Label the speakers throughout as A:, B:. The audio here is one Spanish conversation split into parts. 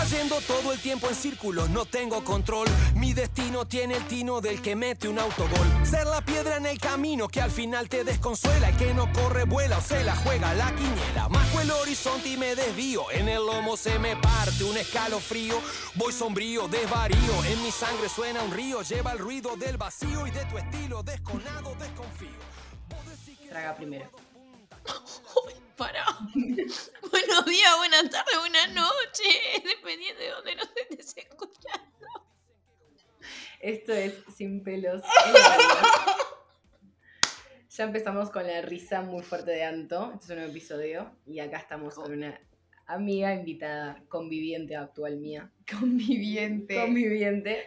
A: Cayendo todo el tiempo en círculos, no tengo control. Mi destino tiene el tino del que mete un autogol. Ser la piedra en el camino que al final te desconsuela. El que no corre, vuela o se la juega la quiniela. Masco el horizonte y me desvío. En el lomo se me parte un escalofrío. Voy sombrío, desvarío. En mi sangre suena un río. Lleva el ruido del vacío y de tu estilo desconado desconfío.
B: Traga primero.
C: Para. Buenos días, buenas tardes, buenas noches. Dependiendo de dónde nos estés escuchando.
B: Esto es Sin Pelos. ya empezamos con la risa muy fuerte de Anto. Este es un nuevo episodio. Y acá estamos con una amiga invitada, conviviente actual mía.
D: Conviviente.
B: Conviviente.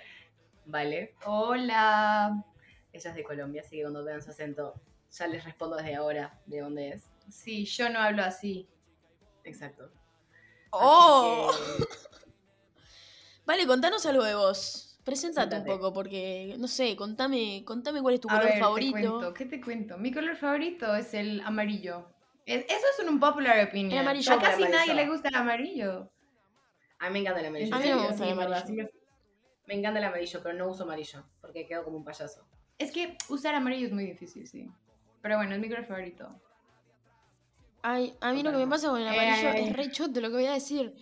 B: Vale.
D: Hola.
B: Ella es de Colombia, así que cuando vean su acento, ya les respondo desde ahora de dónde es.
D: Sí, yo no hablo así.
B: Exacto. Así
C: ¡Oh!
B: que-
C: Vale, contanos algo de vos. Preséntate un poco, porque, no sé, contame, contame cuál es tu
D: A
C: color
D: ver, te
C: favorito.
D: cuento. ¿Qué te cuento? Mi color favorito es el amarillo. Es- eso es un popular opinion.
C: El amarillo.
D: A casi nadie le gusta el amarillo.
B: A mí me encanta el amarillo.
C: A mí me gusta el
B: sí,
C: amarillo.
B: Me encanta el amarillo, pero no uso amarillo, porque quedo como un payaso.
D: Es que usar amarillo es muy difícil, sí. Pero bueno, es mi color favorito.
C: Ay, a mí lo que me pasa con el amarillo
D: Eh.
C: es re choto lo que voy a decir.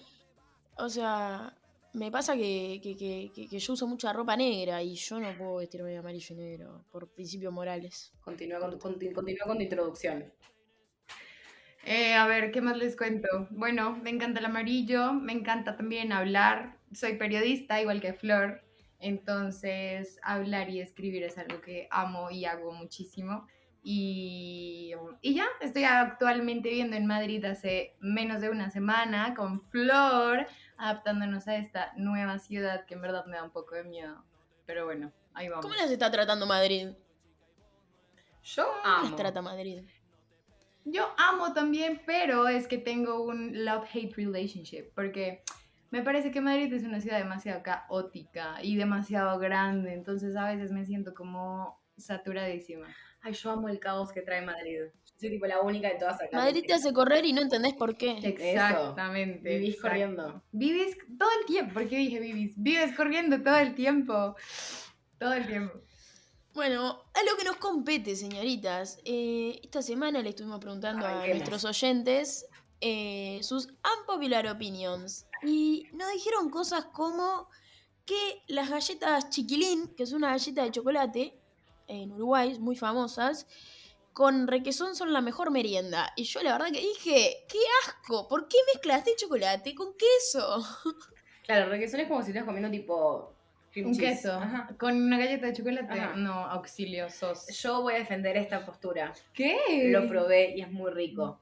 C: O sea, me pasa que, que, que, que- que yo uso mucha ropa negra y yo no puedo vestirme de amarillo y negro por principios morales.
B: Continúa con, tu- conti- continúa con tu introducción.
D: Eh, a ver, ¿qué más les cuento? Bueno, me encanta el amarillo, me encanta también hablar. Soy periodista, igual que Flor. Entonces, hablar y escribir es algo que amo y hago muchísimo. Y, y ya, estoy actualmente viviendo en Madrid hace menos de una semana con Flor, adaptándonos a esta nueva ciudad que en verdad me da un poco de miedo. Pero bueno, ahí vamos.
C: ¿Cómo las está tratando Madrid?
B: Yo
C: ¿Cómo
B: amo.
C: las trata Madrid?
D: Yo amo también, pero es que tengo un love-hate relationship, porque me parece que Madrid es una ciudad demasiado caótica y demasiado grande, entonces a veces me siento como saturadísima.
B: Ay, yo amo el caos que trae Madrid. Yo soy tipo la única de todas acá.
C: Madrid te hace correr y no entendés por qué.
D: Exactamente.
B: Vivís corriendo.
D: Vivís todo el tiempo, ¿por qué dije vivís? Vives corriendo todo el tiempo, todo el tiempo.
C: Bueno, a lo que nos compete, señoritas. Eh, esta semana le estuvimos preguntando a nuestros oyentes eh, sus unpopular opinions. Y nos dijeron cosas como que las galletas chiquilín, que es una galleta de chocolate en Uruguay, muy famosas, con requesón son la mejor merienda. Y yo la verdad que dije, qué asco, ¿por qué mezclaste chocolate con queso?
B: Claro, requesón es como si estuvieras comiendo tipo
D: Un
B: cheese.
D: queso
B: Ajá.
D: con una galleta de chocolate.
B: Ajá.
D: No, auxilio, sos.
B: Yo voy a defender esta postura.
D: ¿Qué?
B: Lo probé y es muy rico.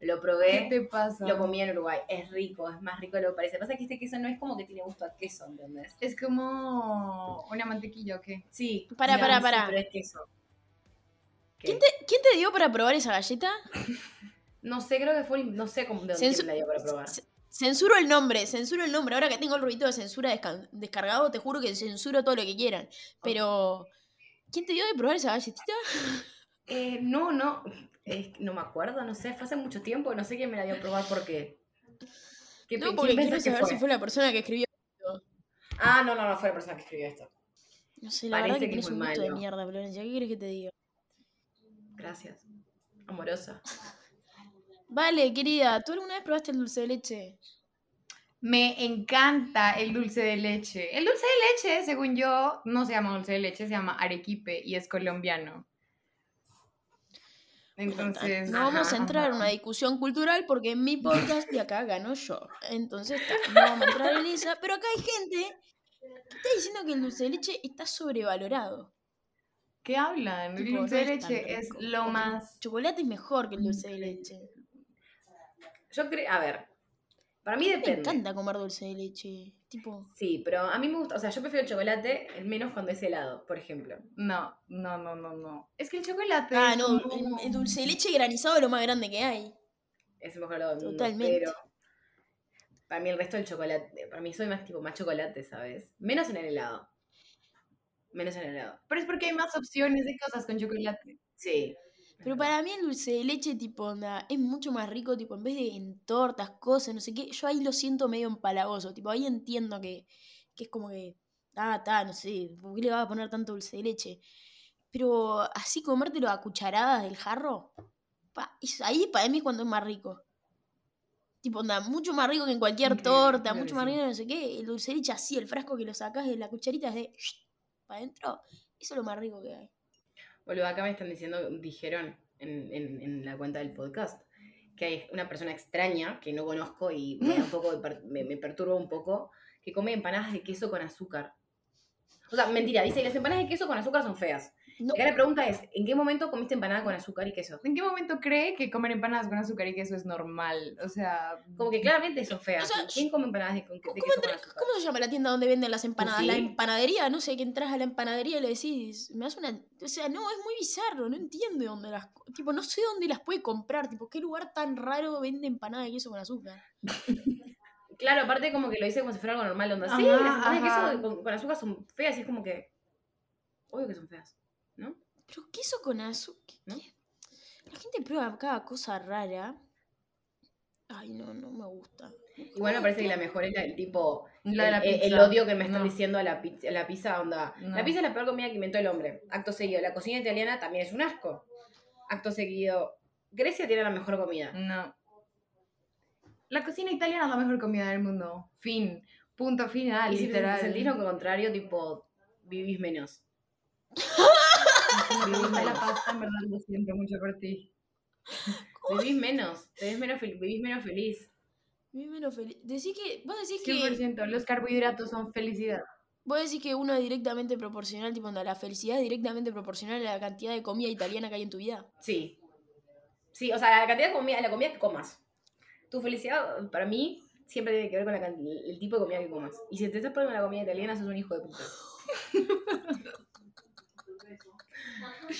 B: Lo
D: ¿Qué
B: probé,
D: te pasa?
B: lo comí en Uruguay. Es rico, es más rico de lo que parece. Pasa que este queso no es como que tiene gusto a queso, ¿entendés?
D: Es como una mantequilla o qué?
B: Sí. Pero es queso. ¿Qué?
C: ¿Quién te, quién te dio para probar esa galleta?
B: No sé, creo que fue. No sé cómo de dónde
C: Censu-
B: me la dio para probar.
C: Censuro el nombre, censuro el nombre. Ahora que tengo el ruido de censura desca- descargado, te juro que censuro todo lo que quieran. Pero, ¿quién te dio de probar esa galletita?
B: Eh, no, no. Es- no me acuerdo, no sé. Fue hace mucho tiempo. No sé quién me la dio a probar porque. ¿Qué,
C: No, porque quiero saber si fue la persona que escribió.
B: Ah, no, no, no fue la persona que escribió esto.
C: No sé, la
B: Parece
C: verdad que
B: que
C: tienes
B: es
C: un
B: muy
C: gusto de mierda, Florencia. ¿Qué quieres que te diga?
B: Gracias. Amorosa.
C: Vale, querida, ¿tú alguna vez probaste el dulce de leche?
D: Me encanta el dulce de leche. El dulce de leche, según yo, no se llama dulce de leche, se llama arequipe y es colombiano. Entonces,
C: no vamos a
D: ajá,
C: entrar en una discusión cultural porque en mi podcast de acá gano yo. Entonces, no vamos a entrar en esa. Pero acá hay gente que está diciendo que el dulce de leche está sobrevalorado.
D: ¿Qué hablan? El dulce de
C: es
D: leche es
C: rico.
D: lo más...
C: El chocolate es mejor que el dulce de leche.
B: Yo creo. A ver. Para mí
C: Me
B: depende.
C: encanta comer dulce de leche. Tipo,
B: Sí, pero a mí me gusta. O sea, yo prefiero el chocolate, menos cuando es helado, por ejemplo.
D: No, no, no, no, no. Es que el chocolate
C: ah, no,
D: como-
C: el, el dulce de leche granizado es lo más grande que hay.
B: Es el mejor helado del mundo.
C: Totalmente.
B: Pero para mí el resto del chocolate. Para mí soy más tipo más chocolate, ¿sabes? Menos en el helado. Menos en el helado.
D: Pero es porque hay más opciones de cosas con chocolate.
B: Sí.
C: Pero para mí el dulce de leche, tipo, onda, es mucho más rico, tipo, en vez de en tortas, cosas, no sé qué, yo ahí lo siento medio empalagoso, tipo, ahí entiendo que, que es como que, ah, está, no sé, ¿por qué le vas a poner tanto dulce de leche? Pero así comértelo a cucharadas del jarro, pa, es- ahí para mí es cuando es más rico. Tipo, onda, mucho más rico que en cualquier torta,
B: claro
C: mucho más rico que no sé qué. El dulce de leche así, el frasco que lo sacas de la cucharita es de para adentro. Eso es lo más rico que hay.
B: Boludo, acá me están diciendo, dijeron en, en- en la cuenta del podcast, que hay una persona extraña que no conozco y me, da un poco me, me perturba un poco, que come empanadas de queso con azúcar. O sea, mentira, dice las empanadas de queso con azúcar son feas.
C: No,
B: Acá la pregunta es, ¿en qué momento comiste empanada con azúcar y queso?
D: ¿En qué momento cree que comer empanadas con azúcar y queso es normal? O sea,
B: Como que claramente son feas.
C: O sea,
B: ¿Quién come empanadas de, con- de
C: ¿Cómo,
B: queso con azúcar?
C: cómo se llama la tienda donde venden las empanadas? La
B: ¿Sí?
C: empanadería, no sé, que entras a la empanadería y le decís, me das una... O sea, no, es muy bizarro, no entiendo dónde las... Tipo, no sé dónde las puede comprar, tipo, ¿qué lugar tan raro vende empanada de queso con azúcar?
B: Claro, aparte como que lo dice como si fuera algo normal, onda. Sí,
D: Ajá,
B: las empanadas de queso con, con azúcar son feas y es como que... Obvio que son feas,
C: Pero queso con azúcar...
B: ¿No?
C: ¿qué? La gente prueba cada cosa rara. Ay, no, no me gusta.
B: Igual me parece que la mejor es la, el tipo...
D: la de la
B: el, odio que me están
D: No.
B: diciendo a la, pizza, a la pizza, onda.
D: No.
B: La pizza es la peor comida que inventó el hombre. Acto seguido. La cocina italiana también es un asco. Acto seguido. Grecia tiene la mejor comida.
D: No. La cocina italiana es la mejor comida del mundo. Fin. Punto final,
B: y si
D: literal.
B: te sentís lo contrario, tipo, vivís menos. Vivís
D: la
B: menos.
D: pasta, en verdad lo siento mucho por ti.
B: Vivís menos. Te ves menos vivís menos feliz.
C: Viví menos feliz. Decís que... Vos decís que...
D: 100%. Los carbohidratos son felicidad.
C: Vos decís que uno es directamente proporcional, tipo, la felicidad es directamente proporcional a la cantidad de comida italiana que hay en tu vida.
B: Sí. Sí, o sea, la cantidad de comida, la comida que comas. Tu felicidad, para mí, siempre tiene que ver con la el tipo de comida que comas. Y si te estás poniendo la comida italiana, sos un hijo de puta.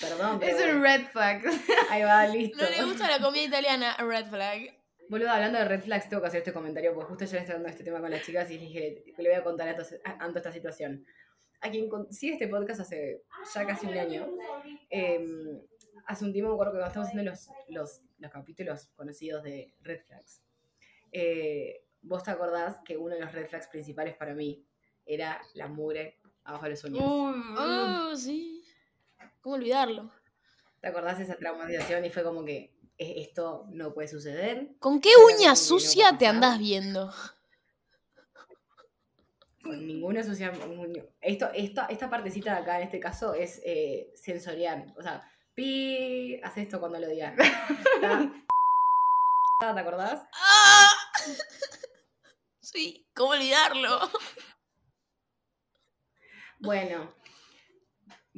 B: Perdón, pero
D: Es un red flag.
B: ahí va, listo.
C: No le gusta la comida italiana, red flag.
B: Boludo, hablando de red flags, tengo que hacer este comentario porque justo ayer estaba hablando de este tema con las chicas y dije que le voy a contar a Anto, esta situación. A quien sigue este podcast hace ya casi un año, eh, hace un tiempo me acuerdo que cuando estábamos haciendo los, los, los capítulos conocidos de red flags, eh, vos te acordás que uno de los red flags principales para mí era la mugre abajo de los uñas.
C: Oh, sí. ¿Cómo olvidarlo?
B: ¿Te acordás de esa traumatización? Y fue como que "Eh, esto no puede suceder.
C: ¿Con qué uña
B: no
C: sucia te andás viendo?
B: Con ninguna sucia. Esto, esto, esta partecita de acá, en este caso, es eh, sensorial. O sea, pi. Hace esto cuando lo diga. ¿Te acordás?
C: ¡Ah! Sí, ¿cómo olvidarlo?
B: Bueno.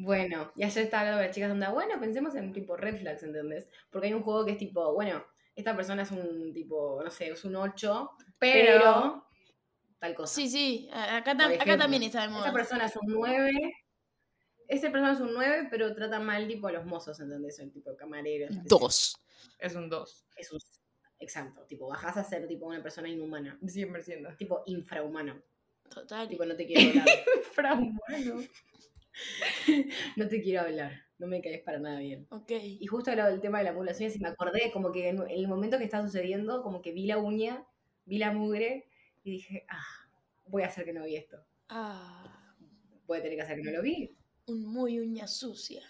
B: Bueno, y ayer estaba hablando con las chicas onda, bueno, pensemos en tipo red flags, ¿entendés? Porque hay un juego que es tipo, bueno, esta persona es un tipo, no sé, es un 8, pero,
D: Pero,
B: tal cosa.
C: Sí, sí, a- acá, también está de
B: Esta
C: moda.
B: persona es un 9. Esta persona es un 9, pero trata mal tipo a los mozos, ¿entendés? El tipo de camarero. sé.
C: Dos.
D: es un 2.
B: Es un- Exacto, tipo, bajás a ser tipo una persona inhumana.
D: 100%.
B: Tipo infrahumano.
C: Total.
B: Tipo, no te quiero hablar.
D: Infrahumano.
B: No te quiero hablar. No me caes para nada bien.
C: Ok.
B: Y justo hablaba del tema de la uñas y me acordé como que en el momento que estaba sucediendo, como que vi la uña, vi la mugre y dije, ah, voy a hacer que no vi esto.
C: Ah,
B: Voy a tener que hacer que no lo vi.
C: un muy uña sucia.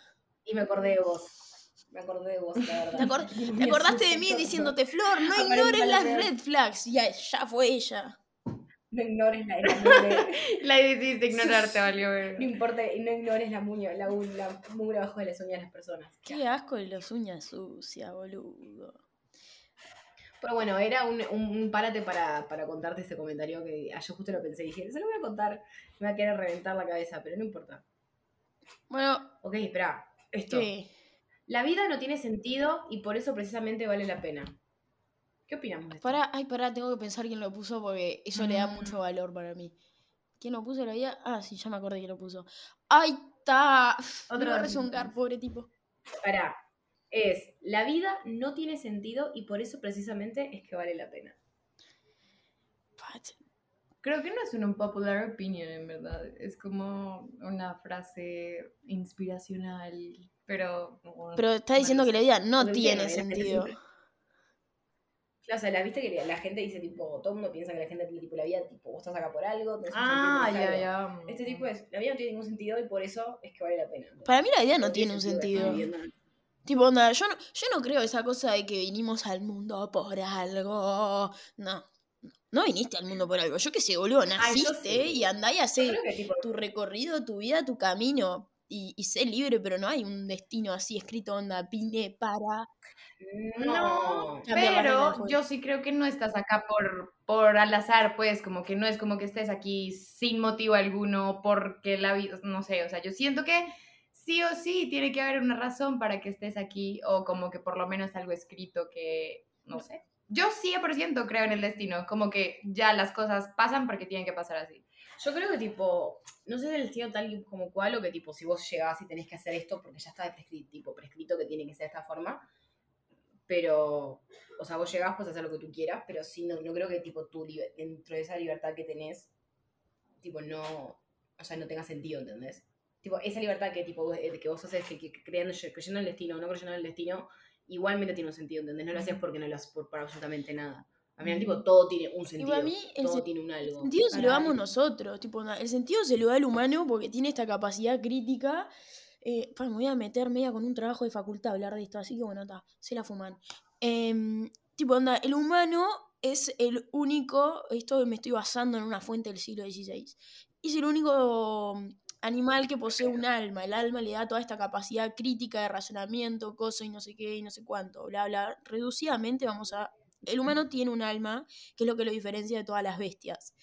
B: Y me acordé de vos. Me acordé de vos, la verdad.
C: ¿Te, acor- te acordaste de mí diciéndote, Flor, no ignores
B: la
C: las
B: red.
C: flags? Ya, ya fue ella.
B: No ignores la, la mugre.
D: La decidiste valió ver.
B: No importa, no ignores la muña, la, la mugre abajo de las uñas de las personas.
C: Qué asco de las uñas sucias, boludo.
B: Pero bueno, era un, un, un párate para, para contarte ese comentario que ah, yo justo lo pensé y dije, se lo voy a contar, me va a querer reventar la cabeza, pero no importa.
C: Bueno,
B: Ok, espera, esto.
C: ¿qué?
B: La vida no tiene sentido y por eso precisamente vale la pena. ¿Qué opinamos de esto?
C: Pará, ay, pará, tengo que pensar quién lo puso porque eso le da
D: Mm.
C: mucho valor para mí. ¿Quién lo puso la vida? Ah, sí, ya me acordé quién lo puso. ¡Ay, está!
D: Otro
C: rezongar, pobre tipo.
B: Pará, es, la vida no tiene sentido y por eso precisamente es que vale la pena.
C: Pat.
D: Creo que no es un unpopular opinion, en verdad. Es como una frase inspiracional, pero...
C: Pero está diciendo que la vida no tiene sentido.
B: siempre- Claro, o sea, la viste que la gente dice tipo, todo el mundo piensa que la gente tipo la vida, tipo, vos estás acá por algo, un
D: Ah, ya, ya.
B: Este tipo es, la vida no tiene ningún sentido y por eso es que vale la pena.
C: Para mí la vida no tiene un sentido. Tipo, onda, yo no, yo no creo esa cosa de que vinimos al mundo por algo. No. No viniste al mundo por algo. Yo qué sé, boludo, naciste
B: sí.
C: y andá y hacé
B: tipo,
C: tu recorrido, tu vida, tu camino. Y, y sé libre, pero no hay un destino así escrito, onda, vine para.
D: No, pero
C: juego.
D: yo sí creo que no estás acá por, por al azar, pues, como que no es como que estés aquí sin motivo alguno, porque la vida, no sé, o sea, yo siento que sí o sí tiene que haber una razón para que estés aquí, o como que por lo menos algo escrito que, no sé. Yo 100% creo en el destino, como que ya las cosas pasan porque tienen que pasar así.
B: Yo creo que tipo, no sé del destino tal como cual, o que tipo, si vos llegás y tenés que hacer esto porque ya está prescrito, tipo, prescrito que tiene que ser de esta forma, pero, o sea, vos llegás, puedes hacer lo que tú quieras, pero sí, no, no creo que tipo tú, dentro de esa libertad que tenés, tipo, no, o sea, no tenga sentido, ¿entendés? Tipo, esa libertad que tipo, eh, que vos haces, que, que creyendo, creyendo en el destino o no creyendo en el destino, igualmente tiene un sentido, ¿entendés? No lo haces porque no lo haces por, por absolutamente nada. Al final, tipo, todo tiene un sentido.
C: a mí el
B: todo tiene un algo.
C: El sentido se lo damos nosotros. Tipo, el sentido se lo da el humano porque tiene esta capacidad crítica. Eh, me voy a meter media con un trabajo de facultad a hablar de esto, así que bueno, está, se la fuman. Em, tipo, onda, el humano es el único, esto me estoy basando en una fuente del siglo XVI, es el único animal que posee un alma. El alma le da toda esta capacidad crítica de razonamiento, cosa y no sé qué y no sé cuánto, bla, bla. Reducidamente vamos a... El humano tiene un alma, que es lo que lo diferencia de todas las bestias.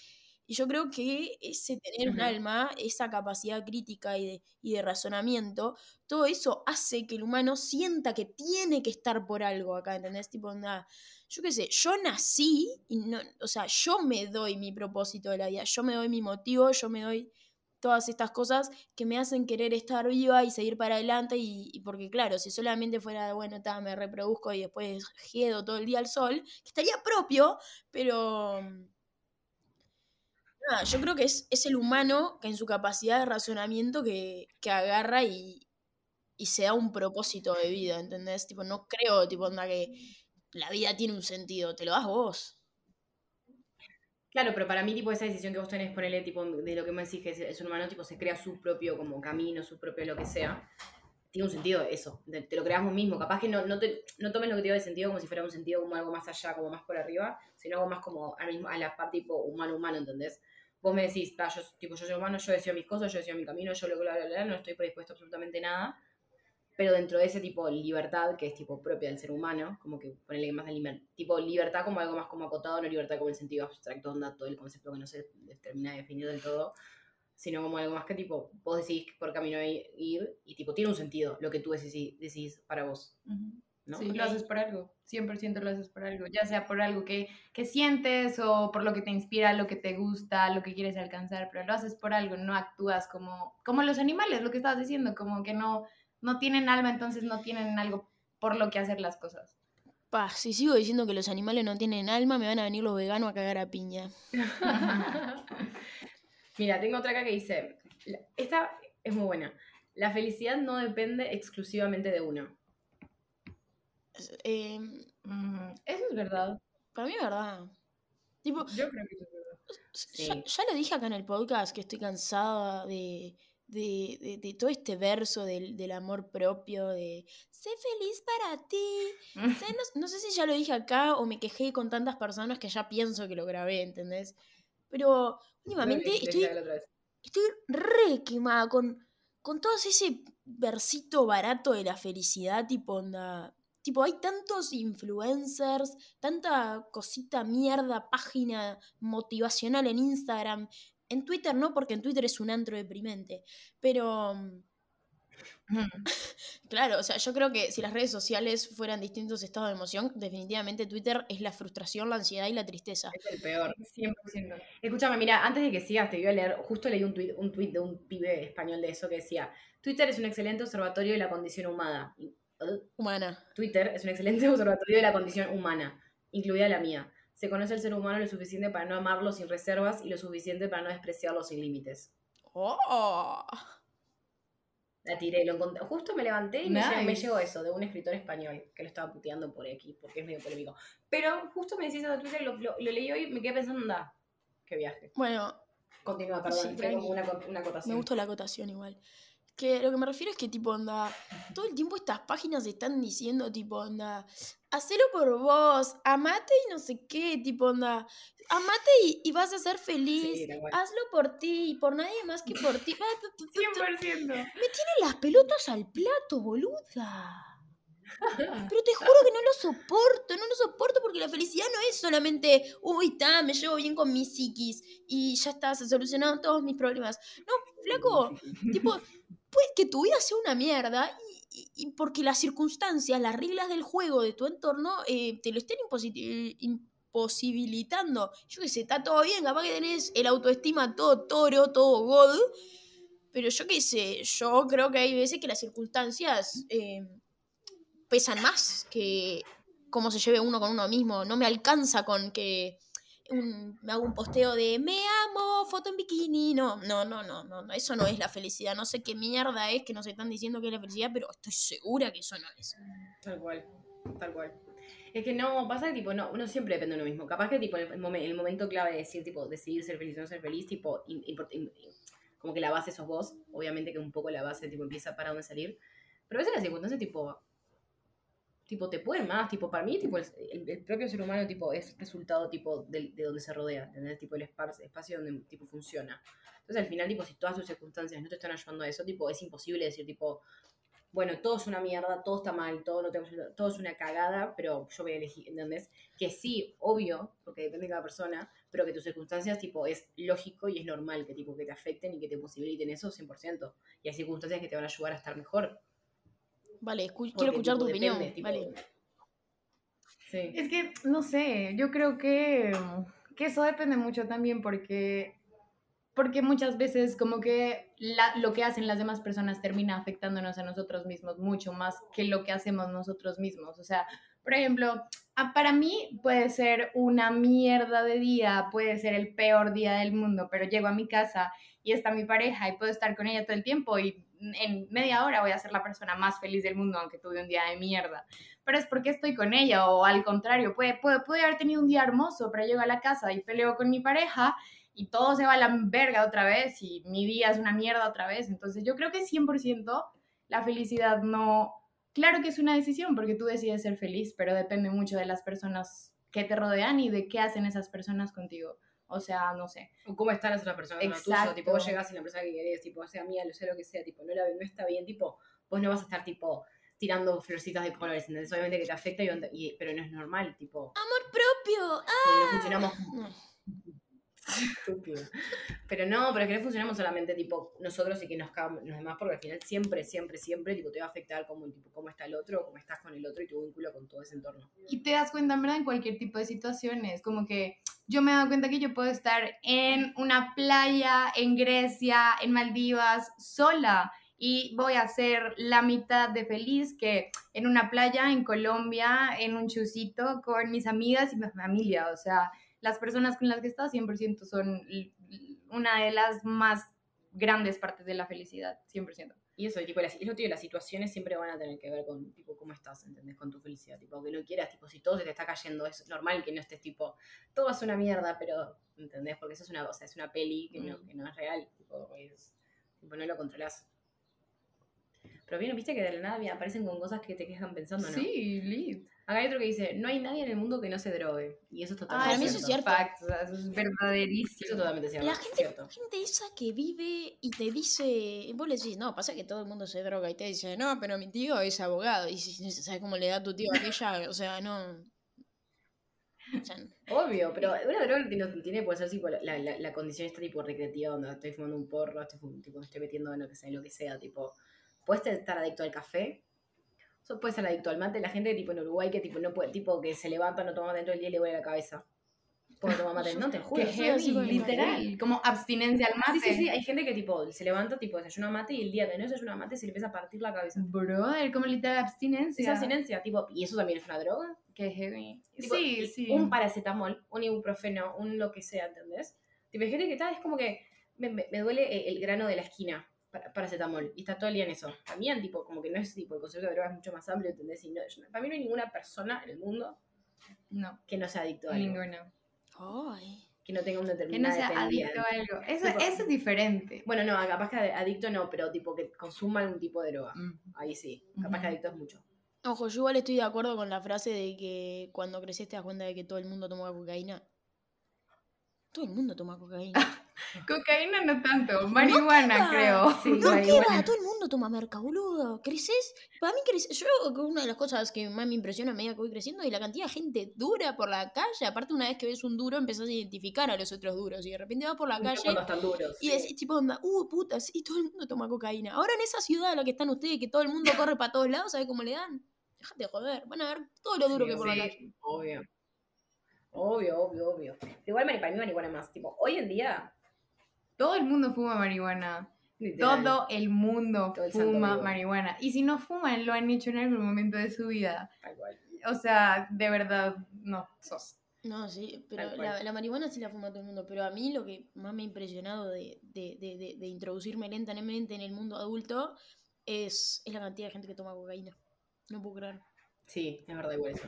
C: Y yo creo que ese tener un alma, esa capacidad crítica y de, y de razonamiento, todo eso hace que el humano sienta que tiene que estar por algo acá, ¿entendés? Tipo, onda, yo qué sé, yo nací, y no, o sea, yo me doy mi propósito de la vida, yo me doy mi motivo, yo me doy todas estas cosas que me hacen querer estar viva y seguir para adelante y, porque claro, si solamente fuera, bueno, ta, me reproduzco y después jedo todo el día al sol, que estaría propio, pero... Nada, yo creo que es, es el humano que en su capacidad de razonamiento que, que agarra y, y se da un propósito de vida, ¿entendés? Tipo, no creo, tipo, onda que la vida tiene un sentido, te lo das vos.
B: Claro, pero para mí, tipo, esa decisión que vos tenés, ponerle, tipo, de lo que me decís que es ser humano, tipo, se crea su propio como camino, su propio lo que sea. Tiene un sentido eso, te, te lo creas vos mismo. Capaz que no, no, te, no tomes lo que te de sentido como si fuera un sentido como algo más allá, como más por arriba, sino algo más como al mismo, a la parte tipo humano-humano, ¿entendés? Vos me decís, "Pa, yo, tipo, yo soy humano, yo decido mis cosas, yo decido mi camino, yo lo bla, no estoy predispuesto a absolutamente nada. Pero dentro de ese tipo libertad, que es tipo propia del ser humano, como que ponerle más de tipo libertad como algo más como acotado, no libertad como el sentido abstracto, onda, todo el concepto que no se termina de definir del todo, sino como algo más que tipo, vos decidís por camino ir y tipo tiene un sentido lo que tú decís, decís para vos, ¿no?
D: Sí, lo haces por algo, 100% lo haces por algo, ya sea por algo que, que sientes o por lo que te inspira, lo que te gusta, lo que quieres alcanzar, pero lo haces por algo, no actúas como, como los animales, lo que estabas diciendo, como que no, no tienen alma, entonces no tienen algo por lo que hacer las cosas.
C: Pa, si sigo diciendo que los animales no tienen alma, me van a venir los veganos a cagar a piña.
B: Mira, tengo otra acá que dice, esta es muy buena, la felicidad no depende exclusivamente de uno.
C: Eh,
D: Ujú, Eso es verdad.
C: para mí es verdad. Tipo,
D: Yo creo que eso es verdad.
C: ya,
B: Sí.
C: ya lo dije acá en el podcast que estoy cansada de, de, de- de todo este verso del, del amor propio, de sé feliz para ti. sé- no, no sé si ya lo dije acá o me quejé con tantas personas que ya pienso que lo grabé, ¿entendés? Pero últimamente
B: que
C: estoy, estoy re quemada con, con todo ese versito barato de la felicidad, tipo onda. Tipo, hay tantos influencers, tanta cosita mierda, página motivacional en Instagram. En Twitter no, porque en Twitter es un antro deprimente. Pero, mm, claro, o sea, yo creo que si las redes sociales fueran distintos estados de emoción, definitivamente Twitter es la frustración, la ansiedad y la tristeza.
B: Es el peor.
D: 100%.
B: Escúchame, mira, antes de que sigas, te voy a leer, justo leí un tuit, un tuit de un pibe español de eso que decía, Twitter es un excelente observatorio de la condición humana. Uh,
C: Humana.
B: Twitter es un excelente observatorio de la condición humana, incluida la mía. Se conoce al ser humano lo suficiente para no amarlo sin reservas y lo suficiente para no despreciarlo sin límites.
C: ¡Oh!
B: La tiré, lo encontré. Justo me levanté y me llegó- me,
D: Nice.
B: llegó eso de un escritor español que lo estaba puteando por X, porque es medio polémico. Pero justo me decís eso de Twitter, lo, lo, lo leí hoy y me quedé pensando, anda, qué viaje.
C: Bueno,
B: Continúa, perdón,
C: Sí,
B: como una, una acotación.
C: Me gustó la acotación igual. Que lo que me refiero es que, tipo, onda, todo el tiempo estas páginas están diciendo, tipo, onda, hacelo por vos, amate y no sé qué, tipo, onda, amate y, y vas a ser feliz,
B: Sí,
C: hazlo por ti y por nadie más que por ti. Ah, tu, tu, tu, tu.
D: 100%.
C: Me tiene las pelotas al plato, boluda. Pero te juro que no lo soporto, no lo soporto porque la felicidad no es solamente, uy, está, me llevo bien con mi psiquis y ya está, se solucionaron todos mis problemas. No, flaco, tipo, puede que tu vida sea una mierda y, porque las circunstancias, las reglas del juego de tu entorno eh, te lo estén imposi- imposibilitando. Yo qué sé, está todo bien, capaz que tenés el autoestima todo toro, todo god, pero yo qué sé, yo creo que hay veces que las circunstancias eh, pesan más que cómo se lleve uno con uno mismo. No me alcanza con que un- hago un posteo de me amo, foto en bikini. No, no, no, no, no, eso no es la felicidad. No sé qué mierda es que nos están diciendo que es la felicidad, pero estoy segura que eso no es.
B: Tal cual, tal cual. Es que no, pasa que tipo, no, uno siempre depende de uno mismo. Capaz que tipo, el, momen- el momento clave de decir, tipo, decidir ser feliz o no ser feliz, tipo, como que la base sos vos. Obviamente que un poco la base, tipo, empieza para dónde salir. Pero a veces las circunstancias, tipo, tipo, te pueden más. Tipo, para mí, tipo, el, el- propio ser humano, tipo, es resultado, tipo, del- de, donde se rodea. ¿Entendés? Tipo, el espa- espacio donde, tipo, funciona. Entonces, al final, tipo, si todas tus circunstancias no te están ayudando a eso, tipo, es imposible decir, tipo, bueno, todo es una mierda, todo está mal, todo, no tengo, todo es una cagada, pero yo voy a elegir, ¿entendés? Que sí, obvio, porque depende de cada persona, pero que tus circunstancias, tipo, es lógico y es normal que, tipo, que te afecten y que te posibiliten eso 100%. Y hay circunstancias que te van a ayudar a estar mejor.
C: Vale, escu-
B: porque,
C: quiero escuchar
B: tipo,
C: tu opinión.
B: depende, tipo,
C: vale.
B: Sí.
D: Es que, no sé, yo creo que, que eso depende mucho también porque, porque muchas veces como que la- lo que hacen las demás personas termina afectándonos a nosotros mismos mucho más que lo que hacemos nosotros mismos. O sea, por ejemplo, para mí puede ser una mierda de día, puede ser el peor día del mundo, pero llego a mi casa y está mi pareja y puedo estar con ella todo el tiempo y en media hora voy a ser la persona más feliz del mundo aunque tuve un día de mierda pero es porque estoy con ella o al contrario, puede, puede, puede haber tenido un día hermoso, pero llego a la casa y peleo con mi pareja y todo se va a la verga otra vez y mi día es una mierda otra vez. Entonces yo creo que 100% la felicidad no... Claro que es una decisión porque tú decides ser feliz, pero depende mucho de las personas que te rodean y de qué hacen esas personas contigo. O sea, no sé.
B: O cómo están las otras personas, no tuyo,
D: Exacto.
B: tipo, vos llegás y la persona que querés, tipo, o sea mía, lo sé lo que sea, tipo, no, la, no está bien, tipo, vos no vas a estar, tipo, tirando florcitas de colores, ¿entendés? Obviamente que te afecta, y, y- pero no es normal, tipo,
C: Amor propio. Ah.
B: no funcionamos
C: No.
B: Estúpido. Pero no, pero es que no funcionamos solamente tipo nosotros y que nos cagamos los demás, porque al final siempre, siempre, siempre tipo, te va a afectar cómo, tipo, cómo está el otro, cómo estás con el otro y tu vínculo con todo ese entorno.
D: Y te das cuenta, en verdad, en cualquier tipo de situaciones. Como que yo me he dado cuenta que yo puedo estar en una playa, en Grecia, en Maldivas, sola. Y voy a ser la mitad de feliz que en una playa, en Colombia, en un chusito, con mis amigas y mi familia. O sea, las personas con las que estás 100% son una de las más grandes partes de la felicidad, 100%.
B: Y eso, tipo, las, es lo tío, las situaciones siempre van a tener que ver con tipo cómo estás, ¿entendés? Con tu felicidad. Tipo, que no quieras, tipo, si todo se te está cayendo, es normal que no estés tipo, todo es una mierda, pero, ¿entendés? Porque eso es una cosa, es una peli que, no,
D: Mm.
B: que no es real, tipo, es, tipo, no lo controlas. Pero bien, viste que de la nada aparecen con cosas que te quedan pensando, ¿no?
D: Sí, lit.
B: Acá hay otro que dice, no hay nadie en el mundo que no se drogue. Y eso es totalmente
C: Para mí eso es cierto.
D: Facts, o sea, eso es
B: Eso es
D: verdaderísimo.
B: totalmente cierto.
C: La gente,
B: cierto.
C: gente esa que vive y te dice, vos le decís, no, pasa que todo el mundo se droga y te dice, no, pero mi tío es abogado y si- ¿sabes cómo le da a tu tío aquella? O sea, no. O sea,
B: Obvio, pero una droga tiene, tiene puede ser tipo, la, la, la condición está tipo recreativa, donde estoy fumando un porro, estoy, tipo, estoy metiendo en lo que sea, en lo que sea, tipo, puedes estar adicto al café, o puedes ser adicto al mate, la gente tipo en Uruguay que tipo no puede, tipo que se levanta, no toma mate dentro del día y le huele la cabeza. Porque toma mate, no te juro.
D: Heavy, literal. Como abstinencia al
B: Sí,
D: mate.
B: sí, sí, hay gente que tipo se levanta, tipo desayuna mate y el día que no desayuna mate se le empieza a partir la cabeza.
D: Brother, como literal abstinencia.
B: Esa abstinencia, tipo, ¿y eso también es una droga?
D: Que heavy.
B: Tipo,
D: sí, sí.
B: Un paracetamol, un ibuprofeno, un lo que sea, ¿entendés? Tipo, hay gente que tal, es como que me, me- me duele el, el grano de la esquina. Para- paracetamol y está todo el día en eso. También, tipo, como que no es tipo, el concepto de droga es mucho más amplio, ¿entendés? Y no- yo- para mí no hay ninguna persona en el mundo
D: No,
B: que no sea adicto a algo.
C: Ay.
B: Que no tenga
D: Que no
B: determinada
D: sea
B: dependencia.
D: adicto a algo. Eso,
B: Tipo-
D: eso es diferente.
B: Bueno, no, capaz que adicto no, pero tipo que consuma algún tipo de droga.
D: Mm.
B: Ahí sí, capaz que adicto es mucho.
C: Ojo, yo igual estoy de acuerdo con la frase de que cuando creces te das cuenta de que todo el mundo toma cocaína. Todo el mundo toma cocaína.
D: Cocaína no tanto, marihuana creo.
B: Sí,
C: No
B: marihuana.
C: queda, todo el mundo toma merca, boludo. ¿Creces? Para mí creces. Yo creo que una de las cosas que más me impresiona a medida que voy creciendo es la cantidad de gente dura por la calle. Aparte, una vez que ves un duro, empezás a identificar a los otros duros. Y de repente vas por la calle
B: duros.
C: y
B: sí.
C: decís, tipo, onda, uh, puta, sí, todo el mundo toma cocaína. Ahora en esa ciudad a la que están ustedes, que todo el mundo corre para todos lados, ¿sabes cómo le dan? Déjate de joder. Van a ver todo lo duro
B: Sí,
C: que por la
B: sí,
C: calle.
B: Obvio. Obvio, obvio, obvio. Igual mari- para mí marihuana más. Tipo, hoy en día.
D: Todo el mundo fuma marihuana.
B: literal,
D: Todo el mundo
B: Todo el santo
D: fuma marihuana. Y si no fuman, lo han hecho en algún momento de su vida.
B: tal cual.
D: O sea, de verdad, no, sos.
C: No, sí, pero la, la marihuana sí la fuma todo el mundo, pero a mí lo que más me ha impresionado de, de, de, de, de introducirme lentamente en el mundo adulto es, es la cantidad de gente que toma cocaína. No puedo creer.
B: Sí, es verdad, igual eso.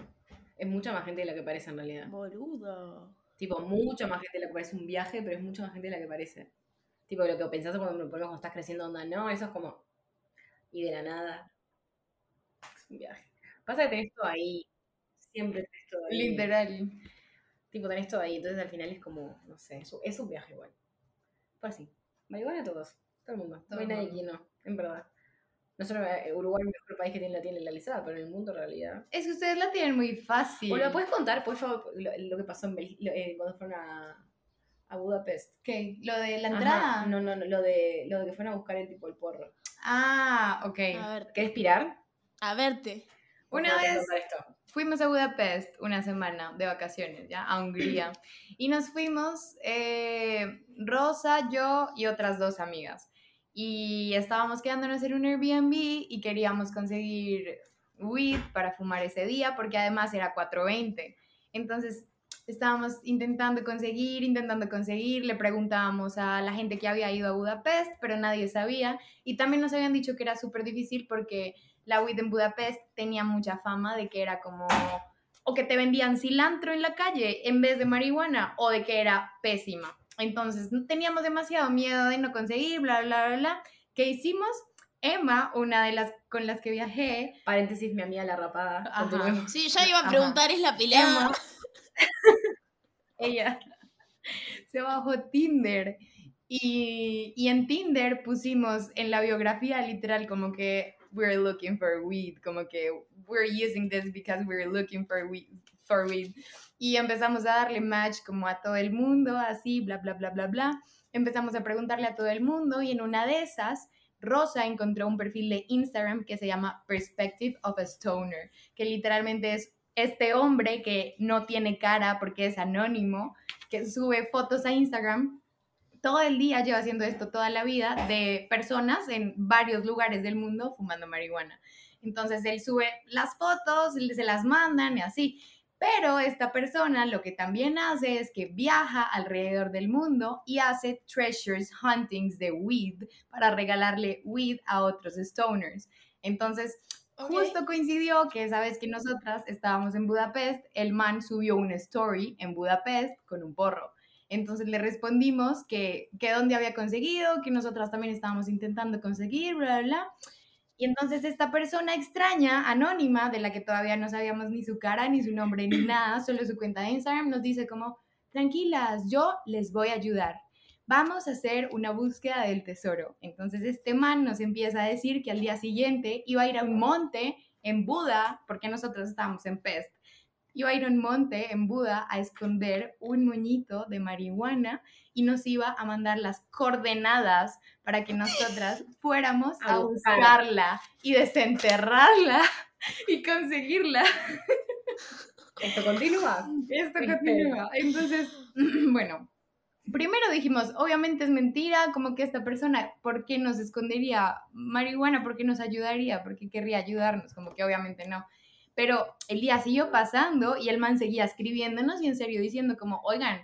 B: Es mucha más gente de la que parece en realidad.
C: Boluda.
B: Tipo, mucha más gente de la que parece un viaje, pero es mucha más gente de la que parece. Tipo, lo que pensás cuando, por cuando estás creciendo, onda, no, eso es como. Y de la nada. Es un viaje. Pasa que tenés todo ahí. Siempre tenés todo ahí.
D: Literal.
B: Tipo, tenés todo ahí. Entonces al final es como, no sé, es un, es un viaje igual. Pues sí. Marihuana a todos. Todo el mundo.
D: Todo
B: no hay nadie que no, en verdad. No solo eh, Uruguay es el mejor país que tiene la tiene legalizada, pero en el mundo en realidad.
D: Es que ustedes la tienen muy fácil.
B: ¿O lo puedes contar, por favor, lo, lo que pasó en Bel- lo- eh, cuando fueron a, a Budapest?
D: ¿Qué? ¿Lo de la
B: Ajá,
D: entrada?
B: No, no, no, lo de, lo de que fueron a buscar el tipo el porro.
D: Ah, ok.
C: A ver,
B: ¿Querés pirar?
C: a verte.
D: Una vez-. Fuimos a Budapest una semana de vacaciones, ¿ya? A Hungría. Y nos fuimos eh, Rosa, yo y otras dos amigas. Y estábamos quedándonos en un Airbnb y queríamos conseguir weed para fumar ese día porque además era 4.20. Entonces estábamos intentando conseguir, intentando conseguir, le preguntábamos a la gente que había ido a Budapest, pero nadie sabía. Y también nos habían dicho que era súper difícil porque la weed en Budapest tenía mucha fama de que era como o que te vendían cilantro en la calle en vez de marihuana o de que era pésima. Entonces teníamos demasiado miedo de no conseguir, bla, bla, bla, bla. ¿Qué hicimos? Emma, una de las con las que viajé,
B: Paréntesis, mi amiga la rapada.
C: Sí, ya iba a
D: Ajá.
C: preguntar, es la pelada.
D: Ella se bajó Tinder y, y en Tinder pusimos en la biografía literal como que we're looking for weed, como que we're using this because we're looking for weed, for weed. Y empezamos a darle match como a todo el mundo, así, bla, bla, bla, bla, bla. Empezamos a preguntarle a todo el mundo y en una de esas, Rosa encontró un perfil de Instagram que se llama Perspective of a Stoner, que literalmente es este hombre que no tiene cara porque es anónimo, que sube fotos a Instagram. Todo el día lleva haciendo esto toda la vida de personas en varios lugares del mundo fumando marihuana. Entonces él sube las fotos, se las mandan y así. Pero esta persona lo que también hace es que viaja alrededor del mundo y hace treasures huntings de weed para regalarle weed a otros stoners. Entonces, Justo coincidió que esa vez que nosotras estábamos en Budapest, el man subió una story en Budapest con un porro. Entonces le respondimos que, que dónde había conseguido, que nosotras también estábamos intentando conseguir, bla, bla, bla. Y entonces esta persona extraña, anónima, de la que todavía no sabíamos ni su cara, ni su nombre, ni nada, solo su cuenta de Instagram, nos dice como, tranquilas, yo les voy a ayudar. Vamos a hacer una búsqueda del tesoro. Entonces este man nos empieza a decir que al día siguiente iba a ir a un monte en Buda, porque nosotros estábamos en Pest, iba a ir a un monte en Buda a esconder un moñito de marihuana y nos iba a mandar las coordenadas para que nosotras fuéramos a
B: A buscar.
D: buscarla y desenterrarla y conseguirla.
B: ¿Esto continúa?
D: Esto continúa. Entonces, bueno, primero dijimos, obviamente es mentira, como que esta persona, ¿por qué nos escondería marihuana? ¿Por qué nos ayudaría? ¿Por qué querría ayudarnos? Como que obviamente no. Pero el día siguió pasando y el man seguía escribiéndonos y en serio diciendo como, oigan,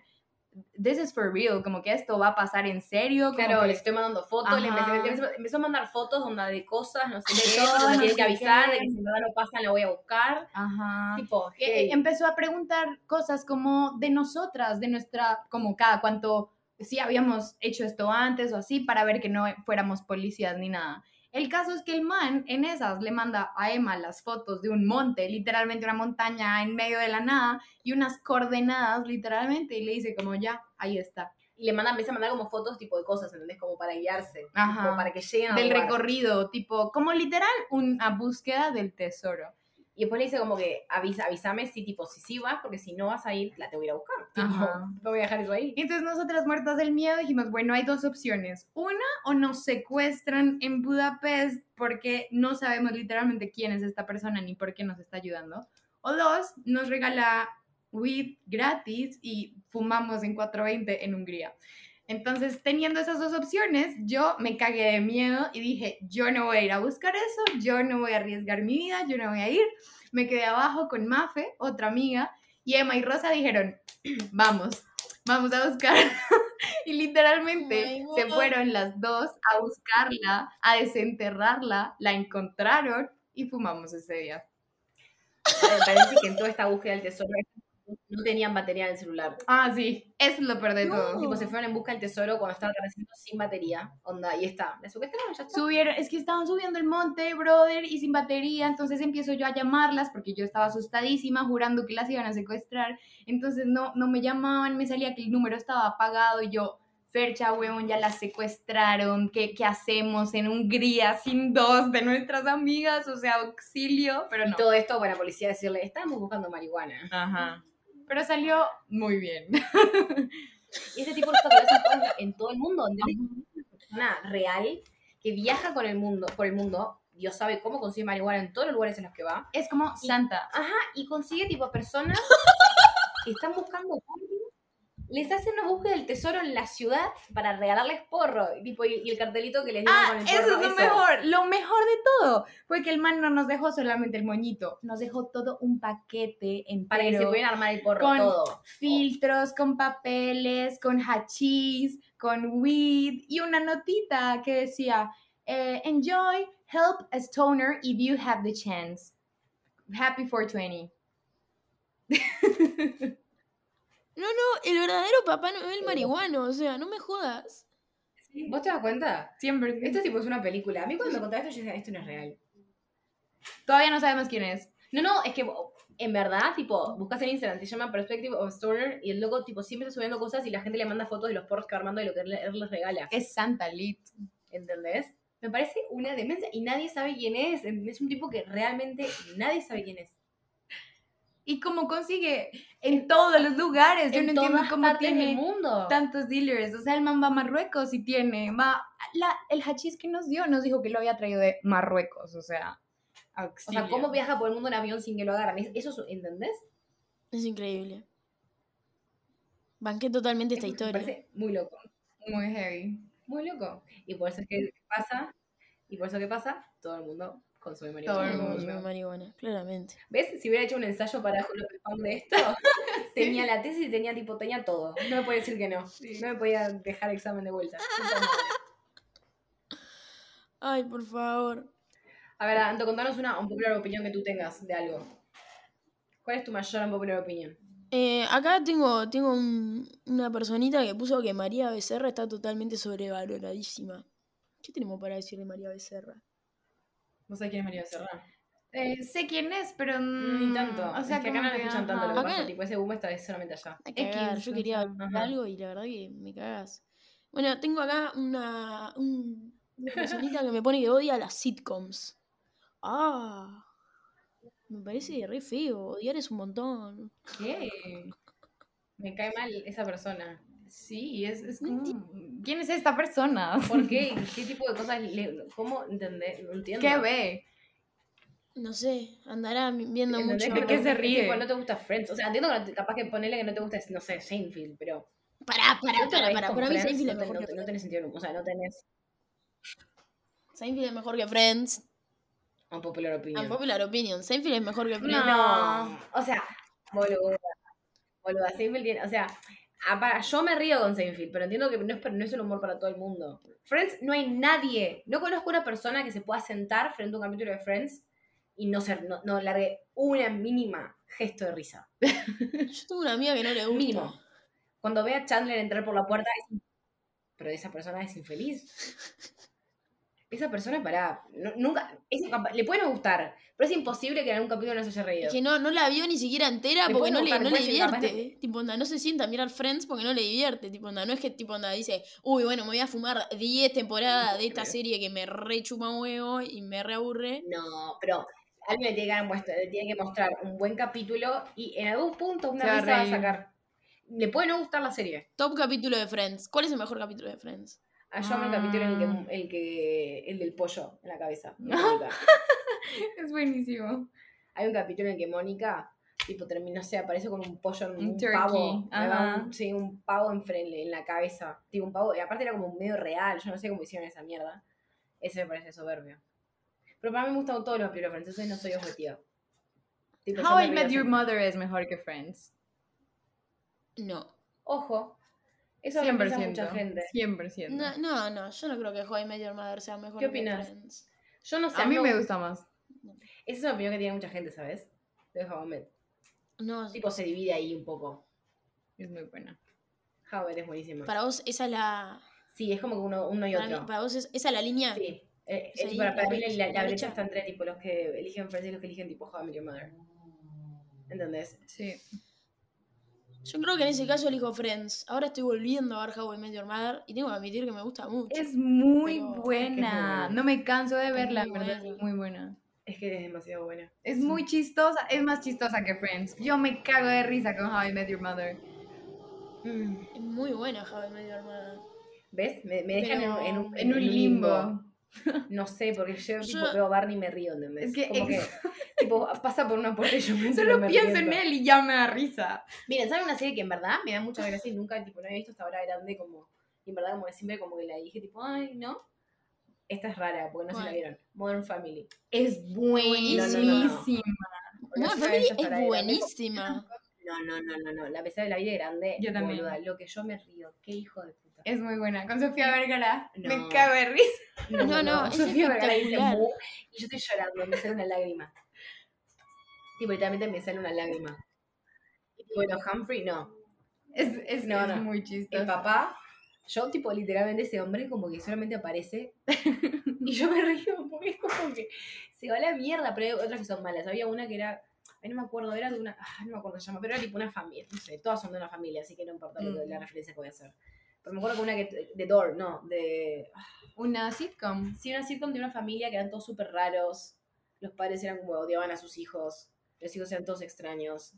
D: this is for real, como que esto va a pasar en serio. Como
B: Claro,
D: que-
B: les estoy mandando fotos, le le empecé- empezó a mandar fotos onda de cosas, no sé
D: De
B: qué,
D: todo,
B: me
D: no
B: tiene
D: sé
B: que avisar, de que si en verdad no pasan la voy a buscar.
D: Ajá.
B: Tipo,
D: Eh,
B: hey.
D: empezó a preguntar cosas como de nosotras, de nuestra, como cada cuánto, si habíamos hecho esto antes o así, para ver que no fuéramos policías ni nada. El caso es que el man en esas le manda a Emma las fotos de un monte, literalmente una montaña en medio de la nada, y unas coordenadas, literalmente, y le dice como ya, ahí está.
B: y le manda, empieza a mandar como fotos tipo de cosas, ¿entendés? Como para guiarse,
D: Ajá.
B: como para que lleguen
D: Del
B: lugar.
D: recorrido, tipo, como literal una búsqueda del tesoro.
B: Y después le dice como que avisa, avísame si tipo si sí vas, porque si no vas a ir, la te voy a ir a buscar. Tipo, no voy a dejar eso ahí.
D: Entonces nosotras muertas del miedo dijimos, bueno, hay dos opciones. Una, o nos secuestran en Budapest porque no sabemos literalmente quién es esta persona ni por qué nos está ayudando. O dos, nos regala weed gratis y fumamos en 420 en Hungría. Entonces, teniendo esas dos opciones, yo me cagué de miedo y dije, yo no voy a ir a buscar eso, yo no voy a arriesgar mi vida, yo no voy a ir. Me quedé abajo con Mafe, otra amiga, y Emma y Rosa dijeron, vamos, vamos a buscar. y literalmente
C: Oh
D: se fueron las dos a buscarla, a desenterrarla, la encontraron y fumamos ese día.
B: Me parece que en toda esta búsqueda del tesoro no tenían batería en el celular.
D: Ah, sí, eso es lo peor de
C: No.
D: todo.
B: Tipo, se fueron en busca del tesoro cuando estaba atravesando sin batería. Onda, y está. Me secuestraron, ya está.
D: Subieron, es que estaban subiendo el monte, brother, y sin batería, entonces empiezo yo a llamarlas porque yo estaba asustadísima, jurando que las iban a secuestrar, entonces no, no me llamaban, me salía que el número estaba apagado y yo, Fercha, huevón, ya las secuestraron, ¿qué, qué hacemos en Hungría sin dos de nuestras amigas? O sea, auxilio, pero
B: Y
D: no.
B: todo esto para la policía decirle, estábamos buscando marihuana.
D: Ajá. Pero salió muy bien.
B: Y ese tipo de cosas en todo el mundo. ¿entendés? Una persona real que viaja con el mundo, por el mundo. Dios sabe cómo consigue marihuana en todos los lugares en los que va.
D: Es como Santa.
B: Ajá, y consigue tipo personas que están buscando les hacen una búsqueda del tesoro en la ciudad para regalarles porro. Y, tipo, y, y el cartelito que les dieron
D: Ah,
B: con el
D: eso
B: porro.
D: es lo mejor. Lo mejor de todo fue que el man no nos dejó solamente el moñito, nos dejó todo un paquete entero.
B: Para que se pudieran armar el porro
D: con
B: todo.
D: filtros, con papeles, con hachís, con weed y una notita que decía eh, enjoy, help a stoner if you have the chance. Happy 420.
C: No, no, el verdadero Papá Noel marihuano, o sea, no me jodas.
B: ¿Vos te das cuenta?
D: Siempre.
B: Esto tipo es una película. A mí cuando me contaste esto, yo decía, esto no es real.
D: Todavía no sabemos quién es.
B: No, no, es que en verdad, tipo, buscas en Instagram, te llama Perspective of Stoner y el loco, tipo, siempre está subiendo cosas y la gente le manda fotos de los porros que va armando y lo que él, él les regala.
D: Es Santa Lit.
B: ¿Entendés? Me parece una demencia y nadie sabe quién es. Es un tipo que realmente nadie sabe quién es.
D: Y como consigue en todos los lugares. Yo
B: en
D: no entiendo
B: todas
D: cómo
B: del
D: tiene
B: mundo.
D: tantos dealers. O sea, el man va a Marruecos y tiene. Va, la, el hachís que nos dio nos dijo que lo había traído de Marruecos. O sea,
B: O
D: auxilio.
B: sea, ¿cómo viaja por el mundo en avión sin que lo agarran? Es- Eso, es- ¿entendés?
C: Es increíble. Banqué totalmente esta
B: Me
C: historia.
B: parece muy loco.
D: Muy heavy.
B: Muy loco. Y por eso es que pasa, y por eso que pasa, todo el mundo consume marihuana.
D: Todo el
C: Todo
D: mundo.
C: consume marihuana, claramente.
B: ¿Ves? Si hubiera hecho un ensayo para spam de esto, tenía la tesis y tenía tipo, tenía todo. No me puede decir que no.
D: Sí.
B: No me podía dejar examen de vuelta.
C: Ay, por favor.
B: A ver, Anto, contanos una unpopular opinión que tú tengas de algo. ¿Cuál es tu mayor unpopular opinion?
C: Eh, acá tengo, tengo un- una personita que puso que María Becerra está totalmente sobrevaloradísima. ¿Qué tenemos para decir de María Becerra?
B: ¿Vos sabés quién es María Becerra?
D: Eh, sé quién es, pero.
B: Ni
D: mm,
B: tanto.
D: O sea,
B: es que acá no lo escuchan tanto lo que pasa. Tipo, ese boom está solamente allá.
C: Cagar, yo quería
B: ajá.
C: algo y la verdad que me cagas. Bueno, tengo acá una, un- una personita que me pone que odia las sitcoms. Ah, me parece re feo, odiar es un montón.
B: ¿Qué? Me cae mal esa persona.
D: Sí, es, es como. ¿Quién es esta persona?
B: ¿Por qué? ¿Qué tipo de cosas? le- ¿Cómo entender? No entiendo.
D: ¿Qué ve?
C: No sé, andará viendo
B: ¿Entendés
C: mucho.
D: ¿Por qué se ríe?
B: tipo, no te gusta Friends. O sea, entiendo que capaz que ponele que no te gusta, no sé, Seinfeld, pero.
C: Pará, pará, pará, pará. Para mí Seinfeld es mejor
B: no,
C: que
B: no tenés sentido. O sea, no tenés
C: Seinfeld es mejor que Friends.
B: un popular opinion.
C: Unpopular opinion. Seinfeld es mejor que Friends.
B: No. O sea, boluda. Boluda, Seinfeld tiene. O sea, para, yo me río con Seinfeld, pero entiendo que no es, no es un humor para todo el mundo. Friends, no hay nadie. No conozco una persona que se pueda sentar frente a un capítulo de Friends y no, ser, no, no largue una mínima gesto de risa.
C: Yo tengo una amiga que no le gusta.
B: Mínimo. Cuando ve a Chandler entrar por la puerta, es- pero esa persona es infeliz. Esa persona, para nunca, le puede no gustar, pero es imposible que en algún capítulo no se haya reído.
C: Es que no, no la vio ni siquiera entera
B: Le
C: porque no le,
B: gustar,
C: no
B: le
C: le
B: capaz de-
C: divierte. Tipo, onda, no se sienta a mirar Friends porque no le divierte. Tipo, onda, no es que tipo, onda, dice, uy, bueno, me voy a fumar 10 temporadas de esta serie que me re chupa huevo y me reaburre.
B: No, pero alguien le tiene, que le tiene que mostrar un buen capítulo y en algún punto una
D: Se va a
B: sacar. Le puede no gustar la serie.
C: Top capítulo de Friends. ¿Cuál es el mejor capítulo de Friends?
B: Ah, yo amo el capítulo en el que, el que el del pollo en la cabeza. de. Mónica.
D: Es buenísimo.
B: Hay un capítulo en el que Mónica, tipo, termina, no sé, aparece con un pollo, en
D: Un
B: un,
D: turkey,
B: pavo. ahí va
D: ajá.
B: un- sí, un pavo en, fre- en la cabeza. Tipo, un pavo. Y aparte era como medio real. Yo no sé cómo hicieron esa mierda. Ese me parece soberbio. Pero para mí me gustan todos los capítulos franceses, no soy objetiva. Tipo, yo
D: How
B: me
D: I
B: río
D: Met Your
B: siempre.
D: Mother es mejor que Friends.
C: No.
B: Ojo. Eso lo piensa
D: 100%.
B: mucha gente.
D: 100%.
C: No, no, no, yo no creo que How I Met Your Mother sea mejor
B: ¿Qué opinas? Yo no sé.
D: A mí me
B: no-
D: gusta más.
B: Esa es una opinión que tiene mucha gente, ¿sabes? De How I Met.
C: No,
B: Tipo, se divide ahí un poco.
D: Es muy buena.
B: How I Met es buenísima.
C: para vos esa es la...
B: Sí, es como que uno, uno y
C: Para,
B: otro.
C: mí- para vos es, esa es la línea...
B: Sí. Eh, eh, tipo, para,
C: la
B: mí la,
C: brecha-
B: la
C: la
B: brecha
C: brecha.
B: está entre tipo, los que eligen Friends y los que eligen tipo How I Met Your Mother. ¿Entendés?
D: Sí.
C: Yo creo que en ese caso elijo Friends. Ahora estoy volviendo a ver How I Met Your Mother y tengo que admitir que me gusta mucho.
D: Es muy
C: Pero-
D: buena. No me canso de verla, en
C: muy
D: verdad.
C: buena.
D: Es muy buena.
B: Es que es demasiado buena.
D: Es muy chistosa. Es más chistosa que Friends. Yo me cago de risa con How I Met Your Mother.
B: Mm.
C: Es muy buena How I Met Your Mother.
B: ¿Ves? Me, me dejan en,
C: Pero-
B: en un,
D: En un limbo.
B: No sé, porque yo, tipo, veo a Barney y me río, ¿entendés?
D: Es que
B: Como que, tipo, pasa por una puerta y yo me
D: Solo
B: me
D: pienso en él y ya me da risa.
B: Miren, ¿saben una serie que en verdad me da mucha gracia y nunca, tipo, no había visto hasta ahora grande como... Y en verdad, como que siempre como que la dije, tipo, ay, ¿no? Esta es rara, porque no se la vieron. Modern Family.
D: Es
C: buenísima. Modern Family es buenísima.
B: No, no, no, no, no. La pesada de la vida grande.
D: Yo también.
B: boluda, Lo que yo me río. Qué hijo de puta.
D: Es muy buena. Con Sofía Vergara.
B: No.
D: Me cago de risa.
C: No, no,
B: Sofía Vergara dice y yo estoy llorando, me sale una lágrima. Tipo, literalmente me sale una lágrima. Y bueno, Humphrey, no.
D: Es, es,
B: No,
D: es
B: no.
D: muy chistosa.
B: El papá, yo, tipo, literalmente ese hombre como que solamente aparece. y yo me río porque es como que se va a la mierda, pero hay otras que son malas. Había una que era. Ay, no me acuerdo, era de una. ah, no me acuerdo cómo se llama, pero era tipo una familia. No sé, todas son de una familia, así que no importa lo que-
D: Mm.
B: la referencia que voy a hacer. Pero me acuerdo que una que. De Door, no, de.
D: Una sitcom.
B: Sí, una sitcom de una familia que eran todos súper raros. Los padres eran como odiaban a sus hijos. Los hijos eran todos extraños.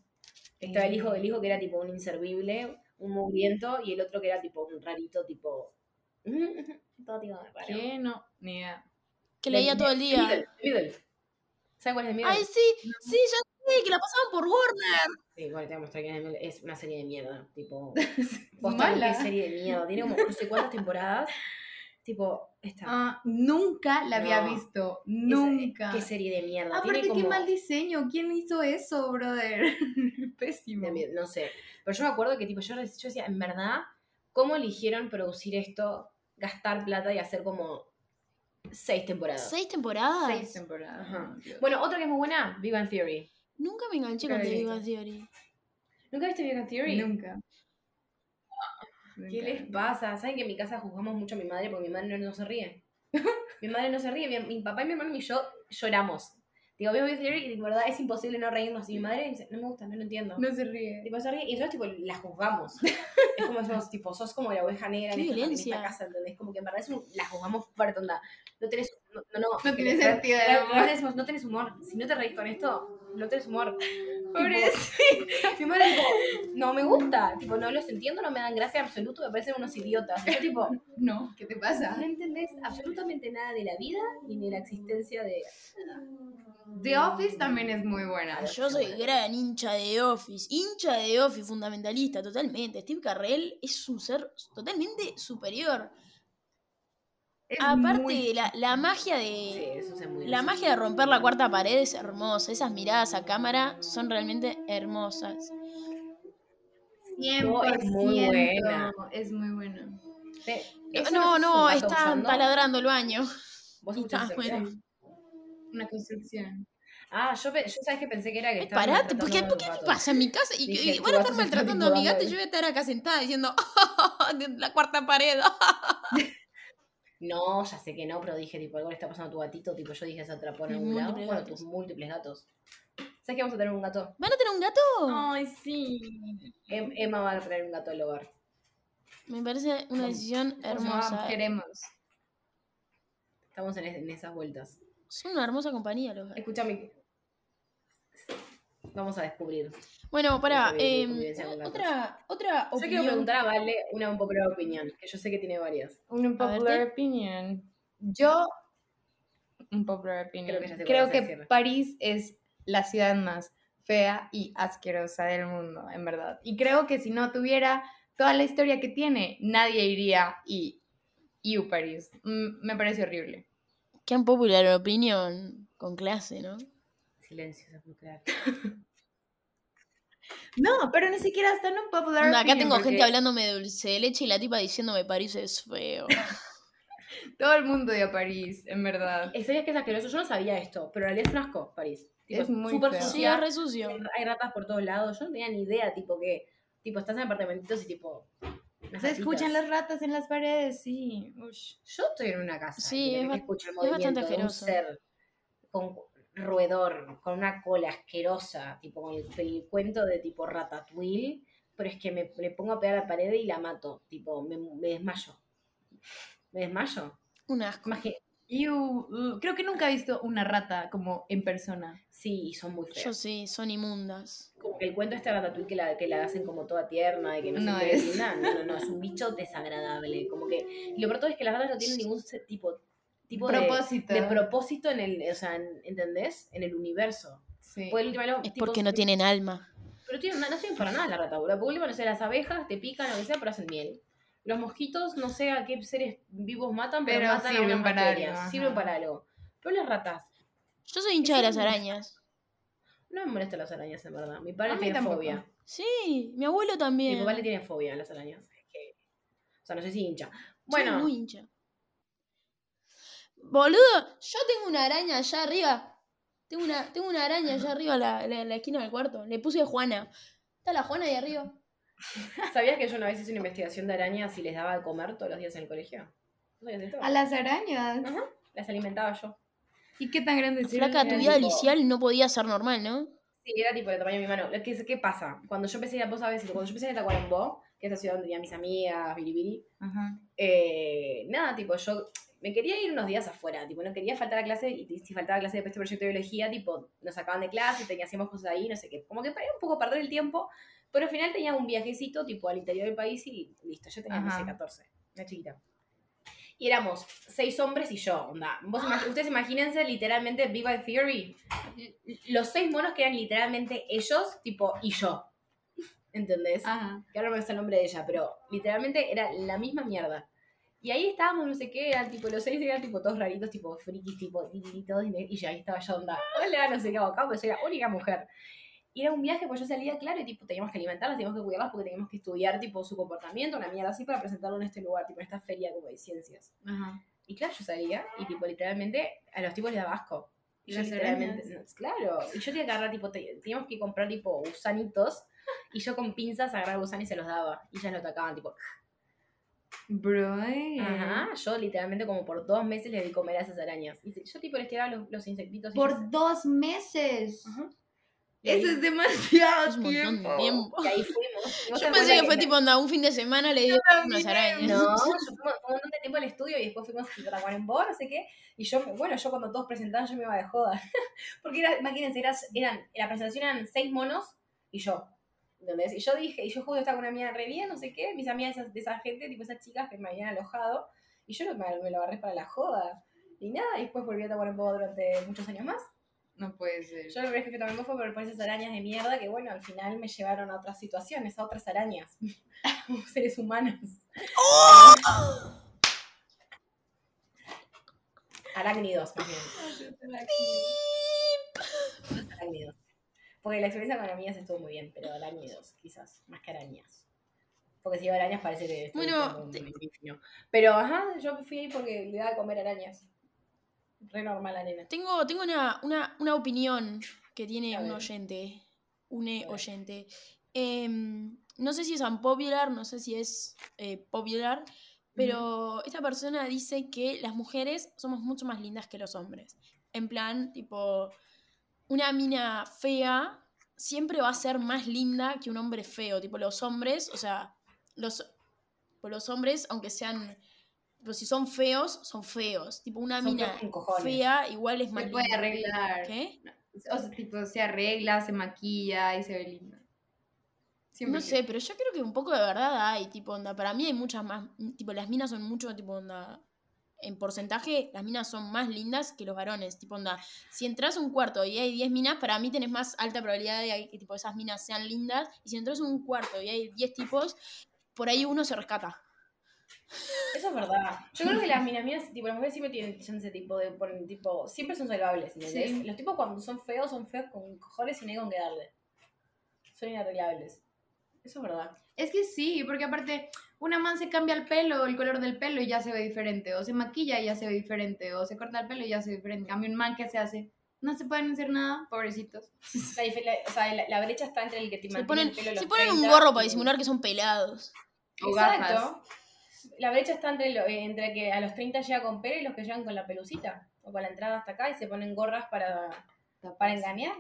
B: Estaba el hijo, el hijo que era tipo un inservible, un mugriento, y el otro que era tipo un rarito, tipo. Todo tipo raro.
D: ¿Qué? No, ni idea.
C: Que leía
B: De-
C: todo el
B: de
C: día.
B: Middle, de Middle. ¿Sabes cuál es de Middle?
C: Ay, sí, sí, ya sé, que la pasaban por Warner.
B: Sí, bueno, te voy a mostrar quién es. Es una serie de mierda. Tipo.
D: Es mala.
B: qué serie de mierda. Tiene como no sé cuántas temporadas. Tipo, esta.
D: Ah, nunca la había
B: No.
D: visto.
B: Esa-
D: Nunca.
B: Qué serie de mierda.
D: Aparte,
B: Tiene
D: qué
B: como-
D: mal diseño. ¿Quién hizo eso, brother? Pésimo.
B: miedo, no sé. Pero yo me acuerdo que tipo, yo, yo decía, en verdad, ¿cómo eligieron producir esto, gastar plata y hacer como seis temporadas?
C: ¿Seis temporadas?
D: Seis temporadas.
B: Ajá. Bueno, otra que es muy buena, Bang Theory.
C: Nunca me enganché
B: Nunca
C: con The
B: he
C: Big Theory.
B: ¿Nunca viste Big Bang Theory?
D: Nunca.
B: ¿Qué les pasa? ¿Saben que en mi casa juzgamos mucho a mi madre porque mi madre no, no se ríe? mi madre no se ríe, mi, mi papá y mi hermano y yo lloramos. Digo, Big Bang Theory y de verdad es imposible no reírnos. Y mi madre dice, no me gusta, no lo entiendo.
D: No se ríe.
B: Tipo, se ríe y nosotros tipo la juzgamos. es como decimos, tipo, sos como la oveja negra en
C: Qué
B: esta, en esta casa, ¿entendés? Como que en verdad es un- la juzgamos fuerte, onda. No tenés, no, no, no.
D: No tiene sentido
B: pero
D: humor.
B: decimos, no tenés humor. Si no te reís con esto, no tenés humor.
D: Pobrecita.
B: Mi madre tipo, no me gusta. Tipo, no los entiendo, no me dan gracia absoluto, me parecen unos idiotas. Y yo tipo,
D: No, ¿qué te pasa?
B: no entendés absolutamente nada de la vida ni de la existencia de...
D: The Office también es muy buena.
C: Yo soy gran hincha de The Office. Hincha de The Office, fundamentalista, totalmente. Steve Carrell es un ser totalmente superior.
D: Es
C: Aparte,
D: muy-
C: la, la magia
B: Sí,
C: de.
B: eso es muy
C: La magia de romper la cuarta pared es hermosa. Esas miradas a cámara son realmente hermosas.
D: 100%.
B: es muy buena.
D: Es muy buena.
C: No,
B: ¿eso
C: no, está taladrando el baño.
B: ¿Vos escuchás
C: bueno.
D: Una construcción.
B: Ah, yo, yo sabes que pensé que era que estaban
C: Parate, ¿por qué,
B: maltratando a
C: ¿por
B: los
C: qué te
B: gatos.
C: pasa en mi casa? Y,
B: Dije,
C: y van a estar maltratando a mi gato y yo voy a estar acá sentada diciendo de la cuarta pared.
B: No, ya sé que no, pero dije, tipo, algo le está pasando a tu gatito, tipo, yo dije, se atrapó en algún lado. Bueno, tus múltiples gatos. ¿Sabes que vamos a tener un gato?
C: ¿Van a tener un gato?
D: Ay, sí.
B: Em- Emma va a tener un gato al hogar.
C: Me parece una
B: ¿Cómo-
C: decisión
B: cómo se llama?
C: hermosa.
D: Queremos.
B: Estamos en, es- en esas vueltas.
C: Son una hermosa compañía los gatos.
B: Escúchame. Vamos a descubrir.
C: Bueno, para em, otra, otra
B: Yo quiero
C: opinión.
B: preguntar a Vale una un popular opinión, que yo sé que tiene varias.
D: Un
C: A
D: unpopular
C: verte.
D: opinion. Yo. Un popular opinion.
B: Creo que
D: Creo que. París es la ciudad más fea y asquerosa del mundo, en verdad. Y creo que si no tuviera toda la historia que tiene, nadie iría y. You París. Mm, me parece horrible.
C: Qué unpopular opinión con clase, ¿no?
B: Silencio, se puede creer.
D: No, pero ni siquiera está en un popular
C: Onda, acá
D: opinion,
C: tengo gente hablándome de dulce de leche y la tipa diciéndome París es feo.
D: Todo el mundo odia París, en verdad.
B: Eh, ¿Sabías que es asqueroso? Yo no sabía esto, pero en realidad es un asco, París. Tipo,
D: Es muy
B: súper
D: feo.
C: sí,
B: sucia,
C: es re sucio.
B: hay- ratas por todos lados. Yo no tenía ni idea, tipo, que tipo estás en apartamentitos y tipo.
D: Se escuchan las ratas en las paredes, sí. Ush.
B: Yo estoy en una casa.
C: Sí, es
B: escucho el
C: es bastante
B: movimiento de un
C: asqueroso.
B: ser con roedor, con una cola asquerosa, tipo con el, el cuento de tipo ratatouille, pero es que me, me pongo a pegar a la pared y la mato, tipo, me, me desmayo. Me desmayo.
C: Un asco.
B: Imagi-
D: Iu, uh, creo que nunca he visto una rata como en persona.
B: Sí, y son muy feos.
C: Yo sí, son inmundas.
B: Como que el cuento de Ratatouille que la, que la hacen como toda tierna, de que no,
D: No
B: se
D: es.
B: No, no, no, es un bicho desagradable. Como que, y lo peor todo es que las ratas no tienen ningún tipo, tipo de-
D: Propósito.
B: De, propósito en el, o sea, en- ¿entendés? En el universo.
D: Sí.
B: Porque el último,
C: Es
B: tipo,
C: porque no tienen alma.
B: Pero tienen, no sirven para nada la rata, boludo. Porque último, no sé, las abejas te pican, lo que sea, pero hacen miel. Los mosquitos, no sé a qué seres vivos matan, pero,
D: Pero
B: matan a
D: sirven
B: unas
D: para
B: bacterias.
D: algo.
B: Sirven para algo. Pero las ratas,
C: Yo soy hincha de las arañas.
B: no me molestan las arañas, en verdad. Mi padre
D: A
B: tiene
D: tampoco.
B: fobia.
C: Sí, mi abuelo
B: Mi
C: también.
B: papá le tiene fobia a las arañas. Es que- O sea, no sé si hincha.
C: Soy
B: Bueno,
C: muy hincha. Boludo, yo tengo una araña allá arriba. Tengo una, tengo una araña allá arriba en la, la- la esquina del cuarto. Le puse Juana. Está la Juana ahí arriba.
B: ¿sabías que yo una vez hice una investigación de arañas y les daba de comer todos los días en el colegio? ¿No?
D: A las arañas.
B: Ajá, las alimentaba yo.
D: ¿Y qué tan grande es
C: Flaca, tu
B: era
C: vida
B: tipo-
C: licial no podía ser normal, ¿no?
B: Sí, era tipo del tamaño de mi mano. ¿Qué pasa? Cuando yo empecé a vos sabés, cuando yo empecé a ir a Tacuarembó, que es la ciudad donde tenía mis amigas, Biribiri,
D: Ajá.
B: eh, nada, tipo, yo me quería ir unos días afuera, tipo, no quería faltar a clase, y si faltaba clase después de este proyecto de biología, tipo, nos sacaban de clase, tenía, hacíamos cosas ahí, no sé qué, como que para un poco perder el tiempo, pero al final tenía un viajecito, tipo, al interior del país y listo, yo tenía, no sé,
D: Ajá.
B: 14, una chiquita. Y éramos seis hombres y yo, onda. Vos imag- ustedes imagínense literalmente Big Bang Theory. Los seis monos que eran literalmente ellos, tipo, y yo. ¿Entendés?
D: Ajá.
B: que ahora no me está el nombre de ella, pero literalmente era la misma mierda. Y ahí estábamos, no sé qué, eran tipo, los seis eran tipo todos raritos, tipo frikis, tipo y, y ya ahí estaba yo onda, hola, no sé qué hago acá, pues soy la única mujer. Y era un viaje, pues yo salía, claro, y tipo, teníamos que alimentarlas, teníamos que cuidarlas porque teníamos que estudiar, tipo, su comportamiento, una mierda así, para presentarlo en este lugar, tipo, en esta feria como de ciencias.
D: Ajá.
B: Y claro, yo salía, y tipo, literalmente, a los tipos les daba asco.
D: ¿Y
B: yo literalmente, no, claro, y yo tenía que agarrar, tipo, te- teníamos que comprar, tipo, gusanitos, y yo con pinzas agarraba gusanos y se los daba, y ellas lo atacaban, tipo,
D: Bro.
B: ajá, yo literalmente como por dos meses le di comer a esas arañas. Y yo, tipo, les tiraba los, los insectitos. y ellas-
D: Por dos meses.
B: Ajá.
D: Eso es demasiado
C: Es un montón
D: tiempo.
C: de tiempo.
B: y ahí fuimos.
C: Yo pensé que fue tipo, onda, un fin de semana le dio unas arañas.
B: No, yo fuimos un montón de tiempo al estudio y después fuimos a Tacuarembó, no sé qué. Y yo, bueno, yo cuando todos presentaban, yo me iba de joda. Porque era, imagínense, era, eran, en la presentación eran seis monos y yo. ¿Entendés? Y yo dije, y yo justo estaba con una amiga re bien, no sé qué, mis amigas de esa, de esa gente, tipo esas chicas que me habían alojado, y yo me, me lo agarré para la joda. Y nada, y después volví a Tacuarembó durante muchos años más.
D: No puede ser.
B: Yo lo que que también fue por, esas arañas de mierda que, bueno, al final me llevaron a otras situaciones, a otras arañas, como seres humanos. Arácnidos, más bien. Arácnidos. Porque la experiencia con amigas estuvo muy bien, pero arácnidos, quizás, más que arañas. Porque si arañas parece que estoy
C: Bueno, te-
B: un. Pero ajá, yo fui ahí porque le daba de comer arañas. Re normal la nena.
C: Tengo, tengo una, una, una opinión que tiene
B: A
C: un oyente. Un
B: A ver.
C: oyente. Em, no sé si es unpopular, no sé si es eh, popular, pero esta persona dice que las mujeres somos mucho más lindas que los hombres. En plan, tipo, una mina fea siempre va a ser más linda que un hombre feo. Tipo, los hombres, o sea, los, pues los hombres, aunque sean, pues si son feos, son feos. Tipo, una
B: Son
C: mina fea igual es más
D: Se puede arreglar.
C: ¿Qué?
D: O sea, tipo, se arregla, se maquilla y se ve linda. Siempre
C: No sé, pero yo creo que un poco de verdad hay, tipo, onda, para mí hay muchas más, tipo, las minas son mucho, tipo, onda, en porcentaje, las minas son más lindas que los varones, tipo, onda, si entras a un cuarto y hay 10 minas, para mí tenés más alta probabilidad de que, tipo, esas minas sean lindas, y si entras a un cuarto y hay 10 tipos, por ahí uno se rescata.
B: Eso es verdad. Yo creo que las minas, minas, tipo, las mujeres siempre tienen chance tipo de poner, tipo, siempre son salvables, ¿entendés?
D: Sí.
B: Los tipos cuando son feos, son feos con cojones y no hay con qué darle. Son inarreglables. Eso es verdad.
D: Es que sí, porque aparte, una man se cambia el pelo, el color del pelo y ya se ve diferente. O se maquilla y ya se ve diferente. O se corta el pelo y ya se ve diferente. En cambio, un man que se hace, no se pueden hacer nada, pobrecitos.
B: La, o sea, la, la brecha está entre el que te mantiene
C: ponen,
B: el pelo
C: se ponen un
B: 30
C: gorro para disimular que son pelados.
D: O gafas.
B: Exacto. La brecha está entre, lo- eh, entre que a los 30 llega con pelo y los que llegan con la pelucita. O con la entrada hasta acá y se ponen gorras para, para engañar.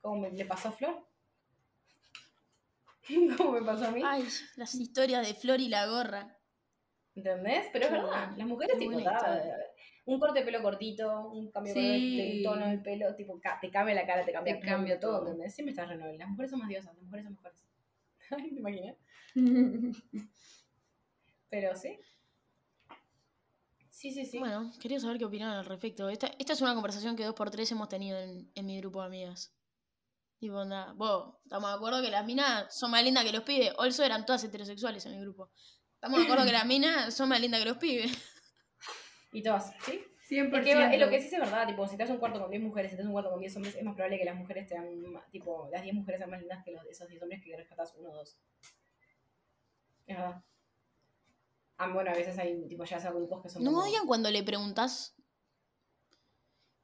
B: Como le pasó a Flor. Como me pasó a mí.
C: Ay, las historias de Flor y la gorra.
B: ¿Entendés? Pero es verdad. Las mujeres, tipo, un corte de pelo cortito, un cambio de
D: Sí.
B: del tono del pelo, tipo, te cambia la cara, te cambia,
D: Te cambia
B: todo,
D: todo.
B: ¿entendés? Siempre estás renovable. Las mujeres son más diosas, las mujeres son mejores. Ay, ¿te imaginas? Pero sí. Sí, sí, sí.
C: Bueno, quería saber qué opinaban al respecto. Esta, esta es una conversación que dos por tres hemos tenido en, en mi grupo de amigas. Tipo, onda, vos, estamos de acuerdo que las minas son más lindas que los pibes. Also eran todas heterosexuales en el grupo. Estamos de acuerdo que las minas son más lindas que los pibes.
B: Y todas, ¿sí?
D: 100%.
B: Es, que, es lo que sí es verdad, tipo, si te das un cuarto con 10 mujeres, si te das un cuarto con 10 hombres, es más probable que las mujeres sean, tipo, las 10 mujeres sean más lindas que los, esos 10 hombres que rescatas uno o dos. Es verdad. Ah, bueno, a veces hay, tipo, ya sea grupos que son
C: ¿No
B: como-
C: odian cuando le preguntas?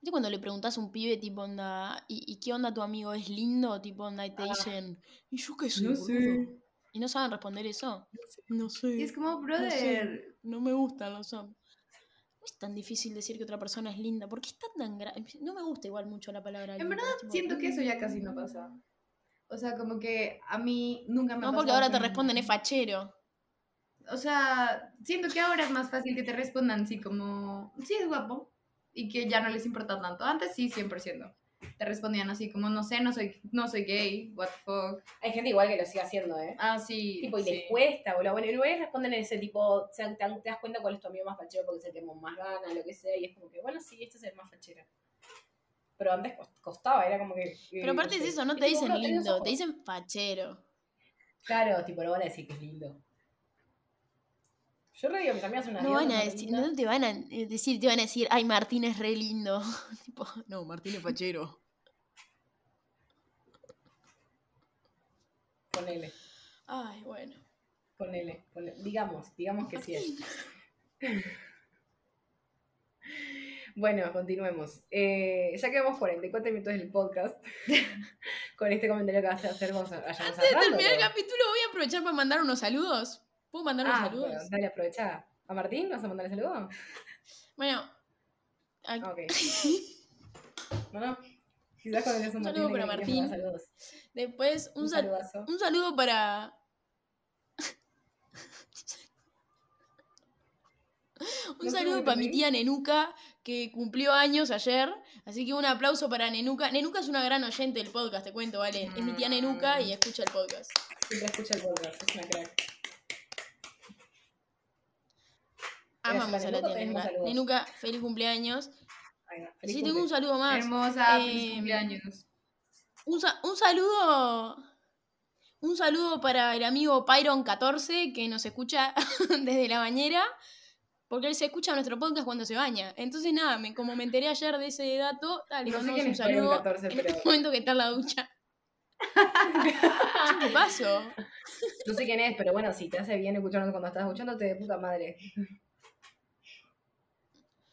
C: ¿Viste cuando le preguntas a un pibe, tipo, onda, ¿y, y qué onda tu amigo? ¿Es lindo? Tipo, onda, y te
B: Ah.
C: dicen, ¿y yo qué sé,
D: No
C: boludo?".
D: sé.
C: ¿Y no saben responder eso? No sé.
D: Y es como,
C: No sé,
D: brother.
C: no me gustan los hombres. No es tan difícil decir que otra persona es linda. ¿Por qué está tan grande? No me gusta igual mucho la palabra
D: En
C: linda,
D: verdad,
C: tipo,
D: siento que eso ya casi no pasa. O sea, como que a mí nunca me ha
C: No, porque ahora te responden es fachero.
D: O sea, siento que ahora es más fácil que te respondan así como, sí, es guapo. Y que ya no les importa tanto. Antes sí, 100%. Te respondían así como, no sé, no soy, no soy gay, what the fuck.
B: Hay gente igual que lo sigue haciendo, ¿eh?
D: Ah, sí.
B: Tipo, y
D: sí.
B: les cuesta, boludo. Bueno, y luego responden en ese tipo, o sea, te, te das cuenta cuál es tu amigo más fachero porque el que más gana, lo que sea, y es como que, bueno, sí, este es el más fachero. Pero antes cos- costaba, era como que...
C: Pero aparte es eso, no te dicen lindo, te dicen fachero.
B: Claro, tipo, no van a decir que es lindo. Yo le digo a mis amigas unas
C: No van a decir, te van a decir, te van a decir, ay, Martín es re lindo. tipo, no, Martín es fachero.
B: Ponele,
C: Ay, bueno.
B: ponele, ponele. Digamos, digamos que sí es. Bueno, continuemos. Eh, ya quedamos 44 minutos del podcast con este comentario que vas a hacer vos. Antes
C: Antes de terminar el capítulo voy a aprovechar para mandar unos saludos. ¿Puedo mandar unos
B: Ah,
C: saludos?
B: bueno, dale, aprovecha. ¿A Martín vas a mandarle saludo?
C: Bueno, a-
B: Ah, ok. Bueno, quizás cuando eres un
C: Un saludo
B: Martín,
C: para
B: mandar
C: Martín.
B: Saludos.
C: después un,
B: Un
C: sal-
B: saludazo.
C: un saludo para... un
B: No
C: saludo para mi tía Nenuca, que cumplió años ayer. Así que un aplauso para Nenuca. Nenuca es una gran oyente del podcast, te cuento, ¿vale? Es mi tía Nenuca y escucha el podcast.
B: Siempre escucha el podcast, es una crack.
C: Amamos a la tía Nenuca. Nenuca, feliz cumpleaños.
B: Ahí va,
C: Y
B: feliz
C: sí, tengo un saludo más.
D: Hermosa,
C: Eh,
D: feliz cumpleaños.
C: Un, sa- un saludo. Un saludo para el amigo Pyron14 que nos escucha desde la bañera. Porque él se escucha nuestro podcast cuando se baña. Entonces, nada, me, como me enteré ayer de ese dato, dale,
B: No sé
C: un saludo
B: 14,
C: en
B: pero-
C: este momento que está en la ducha. Te paso.
B: No sé quién es, pero bueno, si te hace bien escucharnos cuando estás escuchándote de puta madre.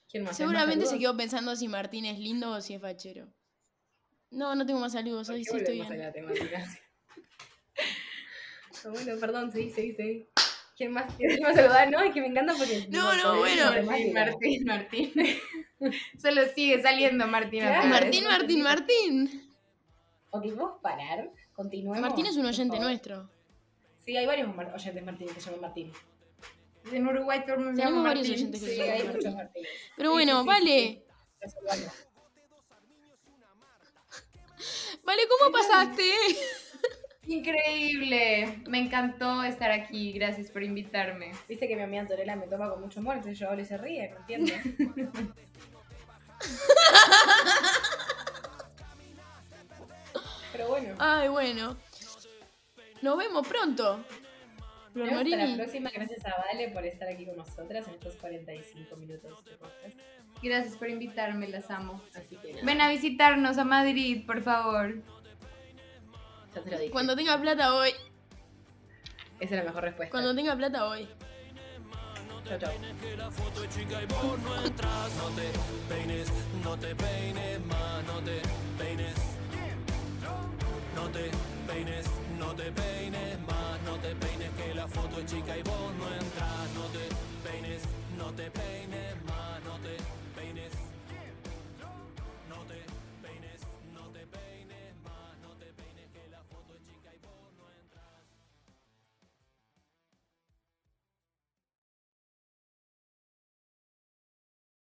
B: ¿Quién más?
C: Seguramente
B: ¿Más
C: se quedó pensando si Martín es lindo o si es fachero. No, no tengo más saludos,
B: ¿Por
C: hoy
B: qué
C: sí estoy
B: volvemos a
C: bien.
B: la temática? No, bueno, perdón, sí, sí, sí. ¿Quién más quiere más saludar? No, es que me encanta porque...
C: No, no, bueno.
D: Martín. Martín, Martín. Solo sigue saliendo Martín.
B: Claro.
D: vez.
C: Martín, Martín, Martín.
B: Ok, ¿vamos a parar? Continuemos.
C: Martín es un oyente nuestro.
B: Sí, hay varios oyentes Martín que se llaman Martín.
D: En Uruguay todo el mundo se
C: Tenemos
D: llama
C: varios
D: Martín.
C: oyentes que
B: Sí, hay
C: Martín. Pero bueno,
B: sí, sí,
C: vale. Vale, ¿cómo pasaste?
D: Increíble. Me encantó estar aquí. Gracias por invitarme.
B: Viste que mi amiga Antonella me toma con mucho humor, entonces yo y se ríe, ¿me entiendes? Pero bueno.
C: Ay, bueno. Nos vemos pronto. Flor
B: Nos vemos hasta la próxima. Gracias a Vale por estar aquí con nosotras en estos 45 minutos de podcast.
D: Gracias por invitarme. Las amo.
B: Así que nada,
D: Ven a visitarnos a Madrid, por favor.
B: ya te lo dije.
C: Cuando tenga plata hoy.
B: Esa es la mejor respuesta.
C: Cuando tenga plata hoy.
B: Chau, chau.
A: No te peines más, no te peines. No te peines, no te peines más, no te peines que la foto es chica y vos no entras. No te peines, no te peines.